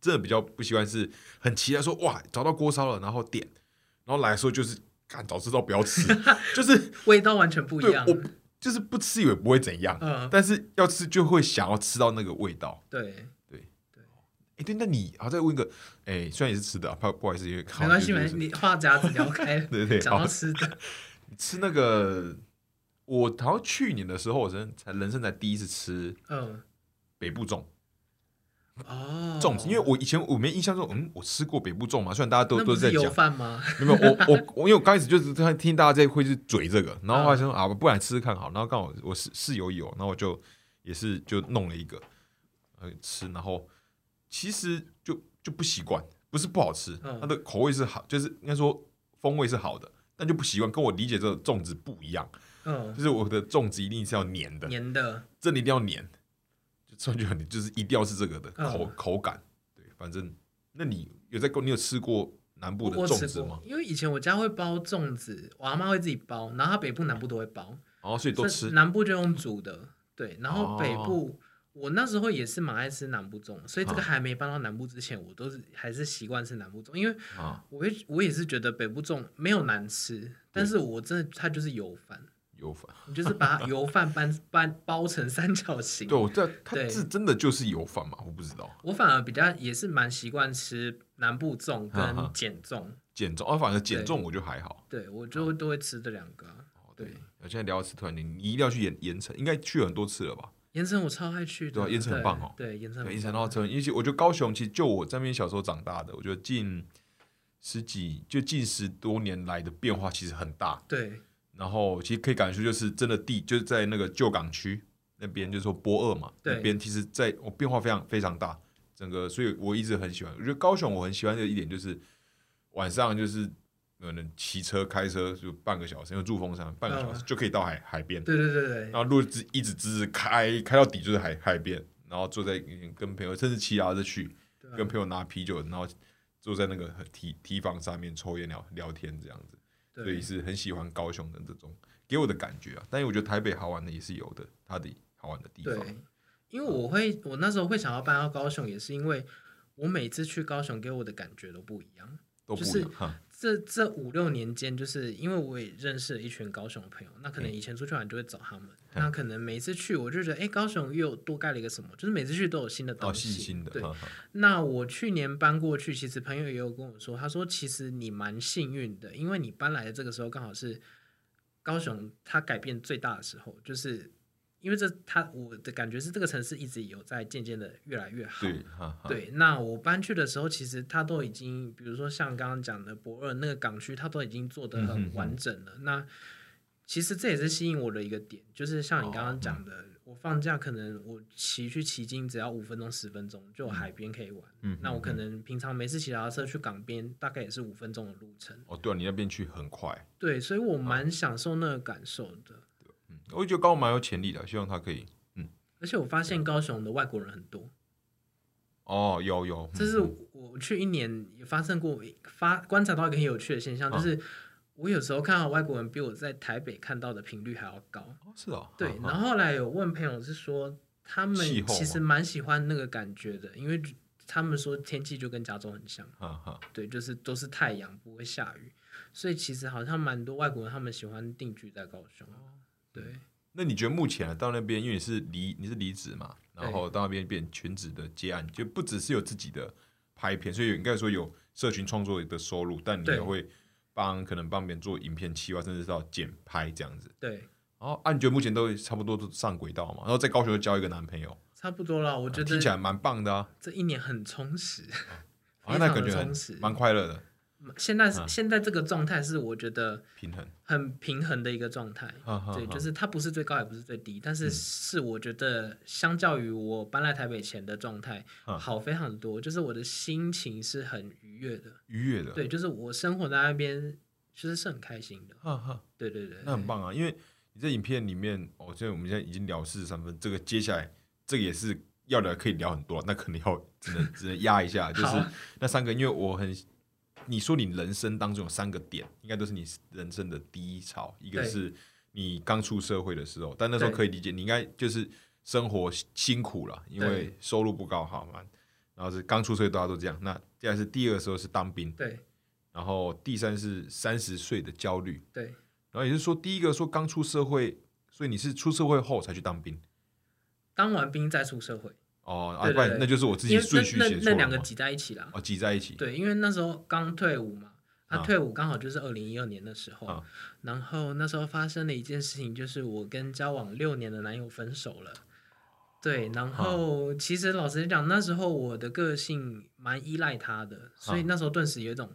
真的比较不习惯，是很期待说哇找到锅烧了，然后点，然后来说就是。看，早知道不要吃，就是
味道完全不一样。
我就是不吃以为不会怎样，但是要吃就会想要吃到那个味道。
对
对对，哎对，那你好再问一个，哎，虽然也是吃的，不不好意思，因为
没关系，没你话匣子聊开，
对对，
讲到吃的，
吃那个，我好像去年的时候，我真才人生才第一次吃，嗯，北部粽。
哦，
粽子，因为我以前我没印象中，嗯，我吃过北部粽嘛，虽然大家都都在讲，
饭吗？
没有，我我我因为我刚开始就是听大家在会是嘴这个，然后后来说啊，不然吃吃看好，然后刚好我室室友有，然后我就也是就弄了一个，呃，吃，然后其实就就不习惯，不是不好吃，它的口味是好，就是应该说风味是好的，但就不习惯，跟我理解这个粽子不一样，嗯，就是我的粽子一定是要黏的，
黏的，
真的一定要黏。算就就是一定要是这个的口口感，对，反正那你有在你有吃过南部的粽子吗？，
因为以前我家会包粽子，我阿妈会自己包，然后她北部、南部都会包，
哦，所以都吃
以南部就用煮的，对，然后北
哦
部。我那时候也是蛮爱吃南部粽，所以这个
啊
还没搬到南部之前，我都是还是习惯吃南部粽，因为
啊，
我也我也是觉得北部粽没有难吃，但是我真的它就是油饭，
油饭。
你就是把油饭搬搬包成三角形。
对，我这它
对
是真的就是油饭嘛？我不知道。
我反而比较也是蛮习惯吃南部粽跟减粽，
减重啊，反正减重我就还好。
对我就都会吃这两个对，
我现在聊到吃团年，你一定要去盐盐城，应该去很多次了吧？
盐城我超爱去的，
对啊盐城很棒哦
对，盐城
盐城
棒
到城，因为我觉得高雄其实就我这边小时候长大的，我觉得近十几就近十多年来的变化其实很大。
对
然后其实可以感受出，就是真的地就是在那个旧港区那边，就是说波二嘛，那边其实在我变化非常非常大，整个所以我一直很喜欢。我觉得高雄我很喜欢的一点就是晚上就是可能骑车开车就半个小时，因为住峰山半个小时
嗯
就可以到海海边，
对对对对
然后路直一直直直开开到底就是海海边，然后坐在跟朋友甚至骑脚踏车去，
对啊
跟朋友拿啤酒，然后坐在那个提提防上面抽烟聊聊天这样子。所以是很喜欢高雄的这种给我的感觉啊。但是我觉得台北好玩的也是有的，它的好玩的地
对
方。，
因为我会我那时候会想要搬到高雄，也是因为我每次去高雄给我的感觉都不一样。
都不
就是
一样哈。
这这五六年间，就是因为我也认识了一群高雄的朋友，那可
嗯
能以前出去玩就会找他们，那可能每次去我就觉得，哎、高雄又多盖了一个什么，就是每次去都有新的
哦，
东西。对，那我去年搬过去，其实朋友也有跟我说，他说其实你蛮幸运的，因为你搬来的这个时候刚好是高雄它改变最大的时候，就是因为这他我的感觉是这个城市一直有在渐渐的越来越好。
对，
那我搬去的时候，其实它都已经，比如说像刚刚讲的博二那个港区，它都已经做得很完整了。那其实这也是吸引我的一个点，就是像你刚刚讲的，我放假可能我骑去骑经只要五分钟十分钟，就有海边可以玩。
嗯，
那我可
嗯
能平常没事骑脚踏车去港边，大概也是五分钟的路程。
哦，对啊，你那边去很快，
对，所以我蛮享受那个感受的。
嗯，我觉得高雄蛮有潜力的，希望它可以。
嗯而且我发现高雄的外国人很多，
哦，有有，
这是我去一年也发生过发观察到一个很有趣的现象，就是我有时候看到外国人比我在台北看到的频率还要高。
哦是哦，
对，然后后来有问朋友是说，他们
气候
其实蛮喜欢那个感觉的，因为他们说天气就跟加州很像，
哈哈，
对，就是都是太阳不会下雨，所以其实好像蛮多外国人他们喜欢定居在高雄。对，
那你觉得目前啊到那边，因为你是离你是离职嘛，然后到那边变全职的接案，就不只是有自己的拍片，所以应该说有社群创作的收入，但你也会帮可能帮别人做影片企划，甚至是到剪拍这样子。
对，
然后，啊，你觉得目前都差不多都上轨道嘛？然后在高雄又交一个男朋友，
差不多了。我觉得
听起来蛮棒的啊，
这一年很充实，
啊，那感觉很
充实。
蛮快乐的，
现在、
嗯
现在这个状态是我觉得
平衡。
很平衡的一个状态。对，就是它不是最高也不是最低，但是
嗯
是我觉得相较于我搬来台北前的状态
嗯
好非常多，就是我的心情是很愉悦的。
愉悦的，
对，就是我生活在那边，其实是很开心的。
哈哈，
对对对，
那很棒啊！因为你在影片里面，哦，现在我们现在已经聊四十三分，这个接下来这个也是要聊可以聊很多，那可能要只能只能压一下，就是那三个，因为我很，你说你人生当中有三个点，应该都是你人生的低潮，一个是你刚出社会的时候，但那时候可以理解，你应该就是生活辛苦了，因为收入不高，好嘛，然后是刚出社会大家都这样，那接下来是第二个时候是当兵，
对。
然后第三是三十岁的焦虑，
对，
然后也就是说，第一个说刚出社会，所以你是出社会后才去当兵？
当完兵再出社会，
哦，啊，
对对
不然那就是我自己顺序
那
写错了
那那两个挤在一起啦。
哦挤在一起，
对，因为那时候刚退伍嘛，他、
啊
退伍刚好就是二零一二年的时候，
啊
然后那时候发生了一件事情，就是我跟交往六年的男友分手了。对，然后其实老实讲，那时候我的个性蛮依赖他的，所以那时候顿时有一种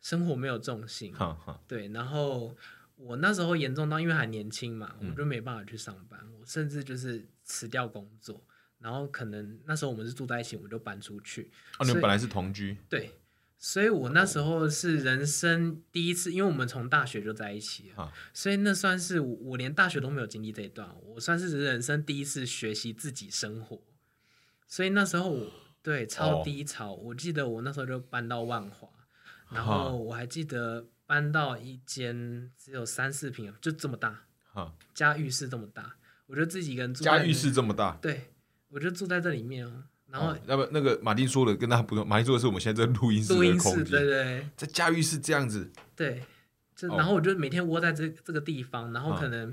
生活没有重心。
哈哈，
对，然后我那时候严重到因为还年轻嘛，
嗯
我就没办法去上班，我甚至就是辞掉工作，然后可能那时候我们是住在一起，我们就搬出去。
哦，你们本来是同居，
对，所以我那时候是人生第一次，因为我们从大学就在一起了，
啊
所以那算是我我连大学都没有经历这一段，我算是人生第一次学习自己生活。所以那时候我对超
哦
低潮，我记得我那时候就搬到万华，然后我还记得搬到一间只有三四平，就这么大，加浴室这么大，我就自己一个人住。
加浴室这么大？
对，我就住在这里面哦。然后，
要不那个马丁说的跟他不同，马丁说的是我们现在在录音室
的空间，对对，
在加浴室这样子。
对，就然后我就每天窝在这这个地方，然后可能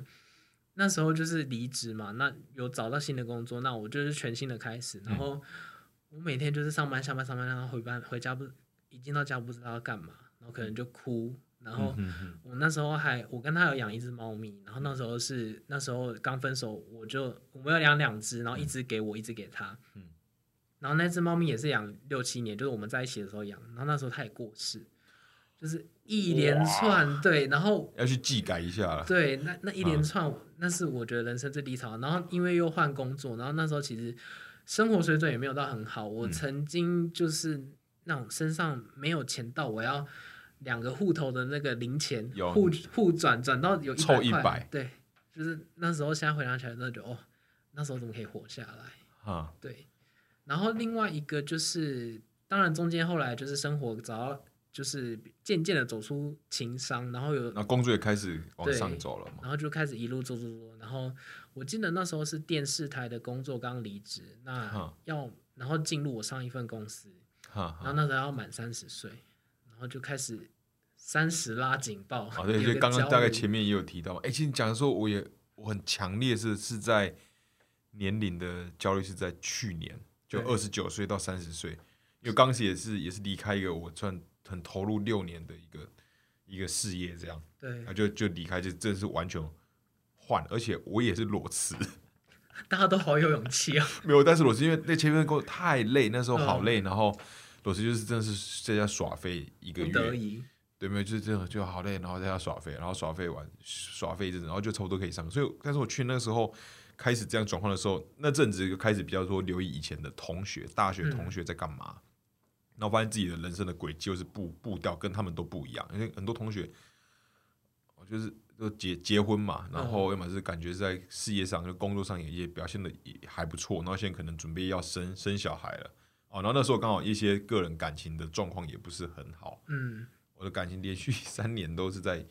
那时候就是离职嘛，那有找到新的工作，那我就是全新的开始，然后我每天就是上班下班上班，然后回班回家不一进到家不知道要干嘛，然后可能就哭。然后我那时候还，我跟他有养一只猫咪，然后那时候是那时候刚分手，我就我们要养两只，然后一只给我，一只给他。嗯，然后那只猫咪也是养六七年，就是我们在一起的时候养，然后那时候它也过世，就是一连串对，然后
要去祭改一下了。
对，那那一连串，那是我觉得人生最低潮。然后因为又换工作，然后那时候其实生活水准也没有到很好，我曾经就是那种身上没有钱到我要。两个户头的那个零钱互互转转到有凑
一
百。块，对，就是那时候现在回想起来，真的觉得哦，那时候怎么可以活下来？啊？对，然后另外一个就是，当然中间后来就是生活找到，就是渐渐的走出情商，然后有
那工作也开始往上走了嘛，
然后就开始一路做做做，然后我记得那时候是电视台的工作刚离职，那要然后进入我上一份公司，然后那时候要满三十岁。然后就开始三十拉警报。
啊，对，就刚刚大概前面也有提到。哎，其实讲的时候，我也我很强烈是是在年龄的焦虑是在去年，就二十九岁到三十岁，因为当时也是也是离开一个我算很投入六年的一个一个事业，这样，
对，
就就离开，就真的是完全换，而且我也是裸辞。
大家都好有勇气啊！
没有，但是裸辞因为那前面工作太累，那时候好累，然后。裸辞就是真的是在家耍废一个月，对没有？就是这样就好累，然后在家耍废，然后耍废完耍废一阵子，然后就差不多可以上。所以，但是我去那个时候开始这样转换的时候，那阵子就开始比较多留意以前的同学，大学同学在干嘛，然后发现自己的人生的轨迹就是步步调跟他们都不一样。因为很多同学，我就是都结结婚嘛，然后要么是感觉在事业上、就工作上也也表现的也还不错，然后现在可能准备要生生小孩了。哦，然后那时候刚好一些个人感情的状况也不是很好。嗯，我的感情连续三年都是在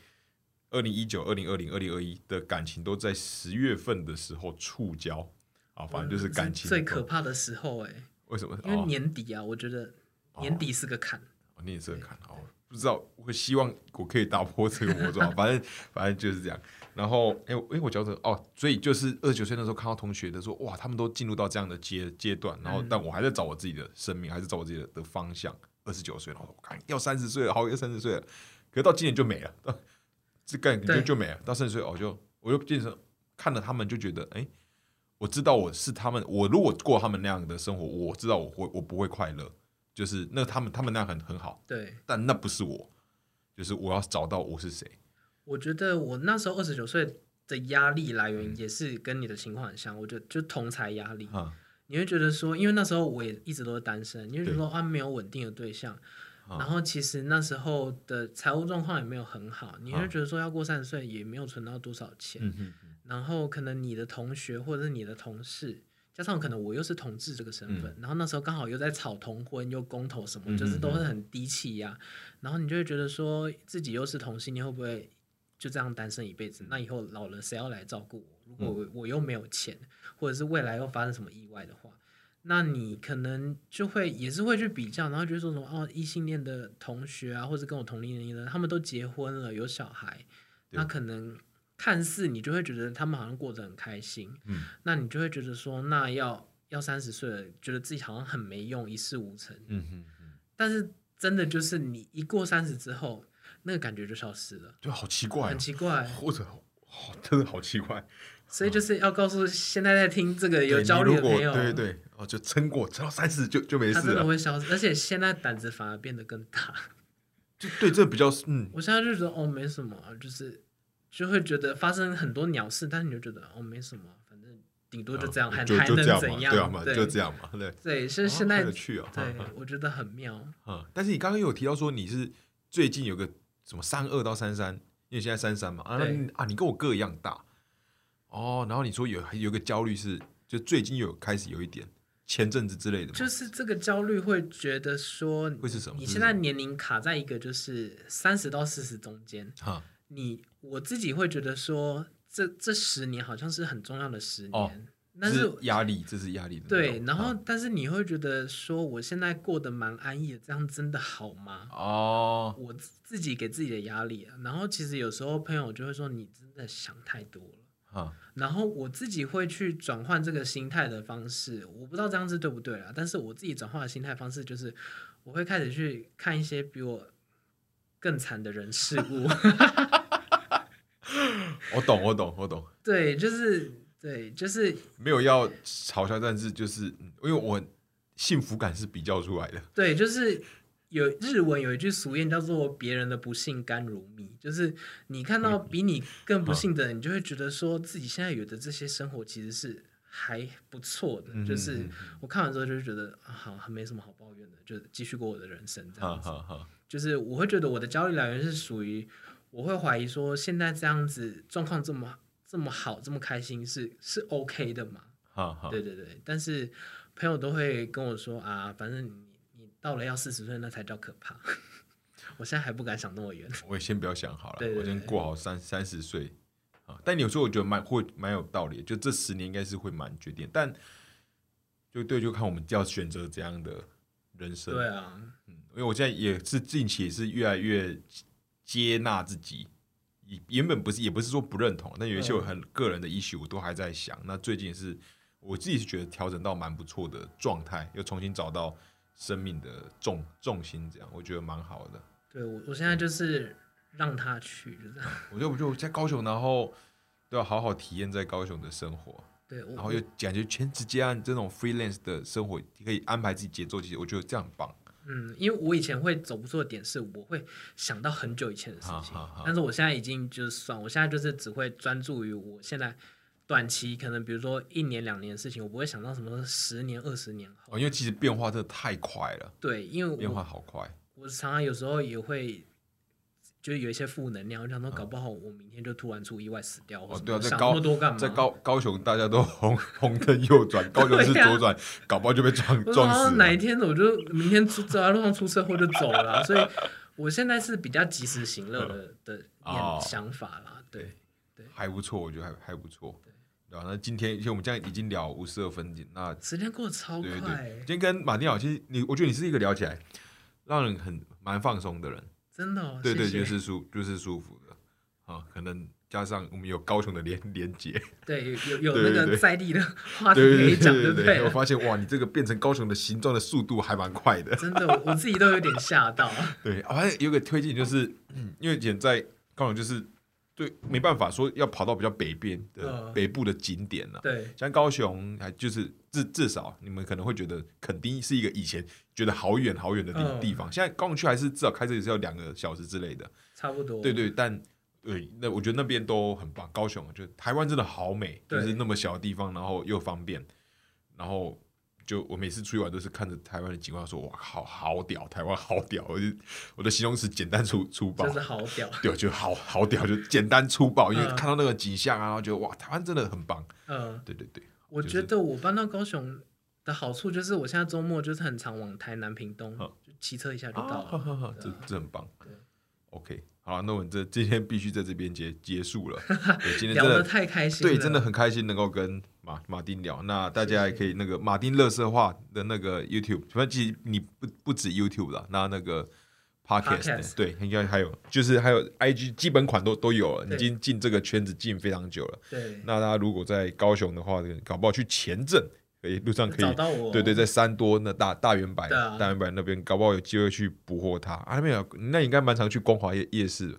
二零一九、二零二零、二零二一的感情都在十月份的时候触礁。啊，反正就是感情
最可怕的时候哎。
为什么？
因为年底啊，我觉得年底是个坎。
哦，年底是个坎哦，不知道，我希望我可以打破这个魔咒。反正反正就是这样。然后，哎哎，我觉得哦，所以就是二十九岁那时候看到同学的说，哇，他们都进入到这样的阶阶段，然后但我还在找我自己的生命，还是找我自己的的方向。二十九岁，然后我看要三十岁了，好要三十岁了，可是到今年就没了，这概念就就没了。到三十岁，我就我就变成看了他们，就觉得，哎，我知道我是他们，我如果过他们那样的生活，我知道我会我不会快乐，就是那他们他们那样很很好，
对，
但那不是我，就是我要找到我是谁。
我觉得我那时候二十九岁的压力来源也是跟你的情况很像，我觉得就同才压力。你会觉得说，因为那时候我也一直都是单身，你会觉得说啊没有稳定的对象，然后其实那时候的财务状况也没有很好，你会觉得说要过三十岁也没有存到多少钱，然后可能你的同学或者是你的同事，加上可能我又是同志这个身份，然后那时候刚好又在吵同婚又公投什么，就是都是很低气压，然后你就会觉得说自己又是同性，你会不会？就这样单身一辈子，那以后老了谁要来照顾我？如果我又没有钱，或者是未来又发生什么意外的话，那你可能就会也是会去比较，然后就说什么哦，异性恋的同学啊，或者跟我同龄年龄的，他们都结婚了，有小孩，那可能看似你就会觉得他们好像过得很开心，嗯，那你就会觉得说，那要要三十岁了，觉得自己好像很没用，一事无成，嗯哼，但是真的就是你一过三十之后。那个感觉就消失了，
就好奇怪，
很奇怪，
或者好 真的好奇怪，
所以就是要告诉现在在听这个有焦虑的朋友，
对对对，哦，就撑过，撑到三十就就没事了，
真的会消失，而且现在胆子反而变得更大，
就对这比较嗯，
我现在就觉得哦没什么，就是就会觉得发生很多鸟事，但是你就觉得哦没什么，反正顶多就这样，还还能怎样？
对嘛，就这样嘛，对。
对，是现在
有趣哦，
对，我觉得很妙，
嗯，但是你刚刚有提到说你是最近有个。什么三二到三三，因为现在三三嘛啊啊，你跟我哥一样大哦。然后你说有有个焦虑是，就最近有开始有一点前阵子之类的？
就是这个焦虑会觉得说，
会是什么？
你现在年龄卡在一个就是三十到四十中间，
哈，
你我自己会觉得说，这这十年好像是很重要的十
哦
年，但
是
是
压力，这是压力的
对，然后
啊
但是你会觉得说，我现在过得蛮安逸的，这样真的好吗？
哦，
我自自己给自己的压力啊，然后其实有时候朋友就会说你真的想太多了。
啊，
然后我自己会去转换这个心态的方式，我不知道这样子对不对啊？但是我自己转换的心态方式就是，我会开始去看一些比我更惨的人事物。
我懂，我懂，我懂。
对，就是对，就是
没有要嘲笑，但是就是嗯因为我幸福感是比较出来的。
对，就是有日文有一句俗谚叫做“别人的不幸甘如蜜”，就是你看到比你更不幸的人，你就会觉得说自己现在有的这些生活其实是还不错的。
嗯
就是
嗯
我看完之后就是觉得啊，好，没什么好抱怨的，就继续过我的人生这样子。就是我会觉得我的焦虑来源是属于，我会怀疑说现在这样子状况这么这么好，这么开心是是 OK 的嘛？
哈哈，
对对对，但是朋友都会跟我说啊，反正你你到了要四十岁那才叫可怕。我现在还不敢想那么远。
我也先不要想好了，
对对
我先
对
过好三三十岁啊。但有时候我觉得蛮会蛮有道理，就这十年应该是会蛮决定，但就对，就看我们要选择怎样的人生。
对啊，
嗯，因为我现在也是近期也是越来越接纳自己，以原本不是也不是说不认同，但有一些我很个人的 issue 我都还在想。那最近是我自己是觉得调整到蛮不错的状态，又重新找到生命的重重心，这样我觉得蛮好的。
对我我现在就是让他去，就这样。
我觉得我就在高雄，然后都要好好体验在高雄的生活，
对，
然后又感觉全直接按这种 freelance 的生活，可以安排自己节奏，其实我觉得这样很棒。
嗯，因为我以前会走不出的点是，我会想到很久以前的事情，但是我现在已经就是算，我现在就是只会专注于我现在短期可能比如说一年两年的事情，我不会想到什么十年二十年后。
哦，因为其实变化真的太快了，
对，因为
变化好快。
我常常有时候也会。就是有一些负能量，我想说，搞不好我明天就突然出意外死掉，
哦对啊在高？在高高雄，大家都红 红灯右转，高雄是左转，搞不好就被撞撞死
哪一。天我就明天出走在路上出车祸就走了啊、所以我现在是比较及时行乐的的想法啦。对对，
还不错，我觉得还还不错。对啊？那今天，因为我们这样已经聊五十二分钟，那
时间过得超快、
对，今天跟马丁聊，其实你，我觉得你是一个聊起来让人很蛮放松的人。
真的、哦。
对对，
谢谢
就是舒就是舒服的啊，可能加上我们有高雄的连连接，
对，有有那个在地的话题可以讲，
对
不对我？
发现哇，你这个变成高雄的形状的速度还蛮快的。
真的，我我自己都有点吓到。
对，好像有个推荐就是，嗯，因为以前在高雄就是对没办法说要跑到比较北边的、
嗯
北部的景点了、
对，
像高雄还就是至至少你们可能会觉得垦丁是一个以前觉得好远好远的地、
嗯
地方，现在高雄区还是至少开车也是要两个小时之类的。
差不多。
对对，但对，那我觉得那边都很棒。高雄就台湾真的好美，就是那么小的地方，然后又方便，然后就我每次出去玩都是看着台湾的景观说，哇，好好屌，台湾好屌。我就我的形容词简单粗粗暴
就，是好屌。
对，就好好屌，就简单粗暴，因为
嗯
看到那个景象啊，然后觉得哇，台湾真的很棒。
嗯，
对对对，
我觉得我搬到高雄的好处就是，我现在周末就是很常往台南、屏东，骑车一下就
啊，
到了。
这这很棒
对。
OK，好了，那我们这今天必须在这边结结束了。对，今天 真的
太开心了，
对，真的很开心能够跟马马丁聊。那大家也可以那个马丁乐色话的那个 YouTube，反正其实你不不止 YouTube 了，那那个 Podcast，, 对，应该还有就是还有 IG 基本款都都有了，已经进这个圈子进非常久了。
对，
那大家如果在高雄的话，搞不好去前镇，可以路上可以
找到我，
对对，在三多那大大圆柏、
啊
大圆柏那边，搞不好有机会去捕获它啊。那边有，那你应该蛮常去光华夜夜市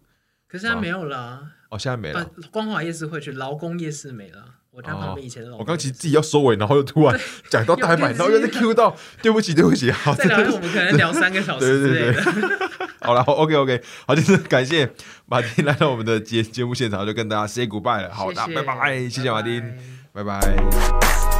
可是现在没有了啊。
哦，现在没了。
啊，光华夜市会去，劳工夜市没了。我站旁
哦
边以前的老、哦。
我刚其实自己要收尾，然后又突然 讲到大圆柏，
有
然后又在 Q 到，对不起对不起，好，
再聊，我们可能聊三个小时之类
对对
的。
好了，OK OK，好，就是感谢马丁来到我们的节节目现场，就跟大家 say goodbye 了。好的，拜拜，谢谢马丁，
拜拜
拜拜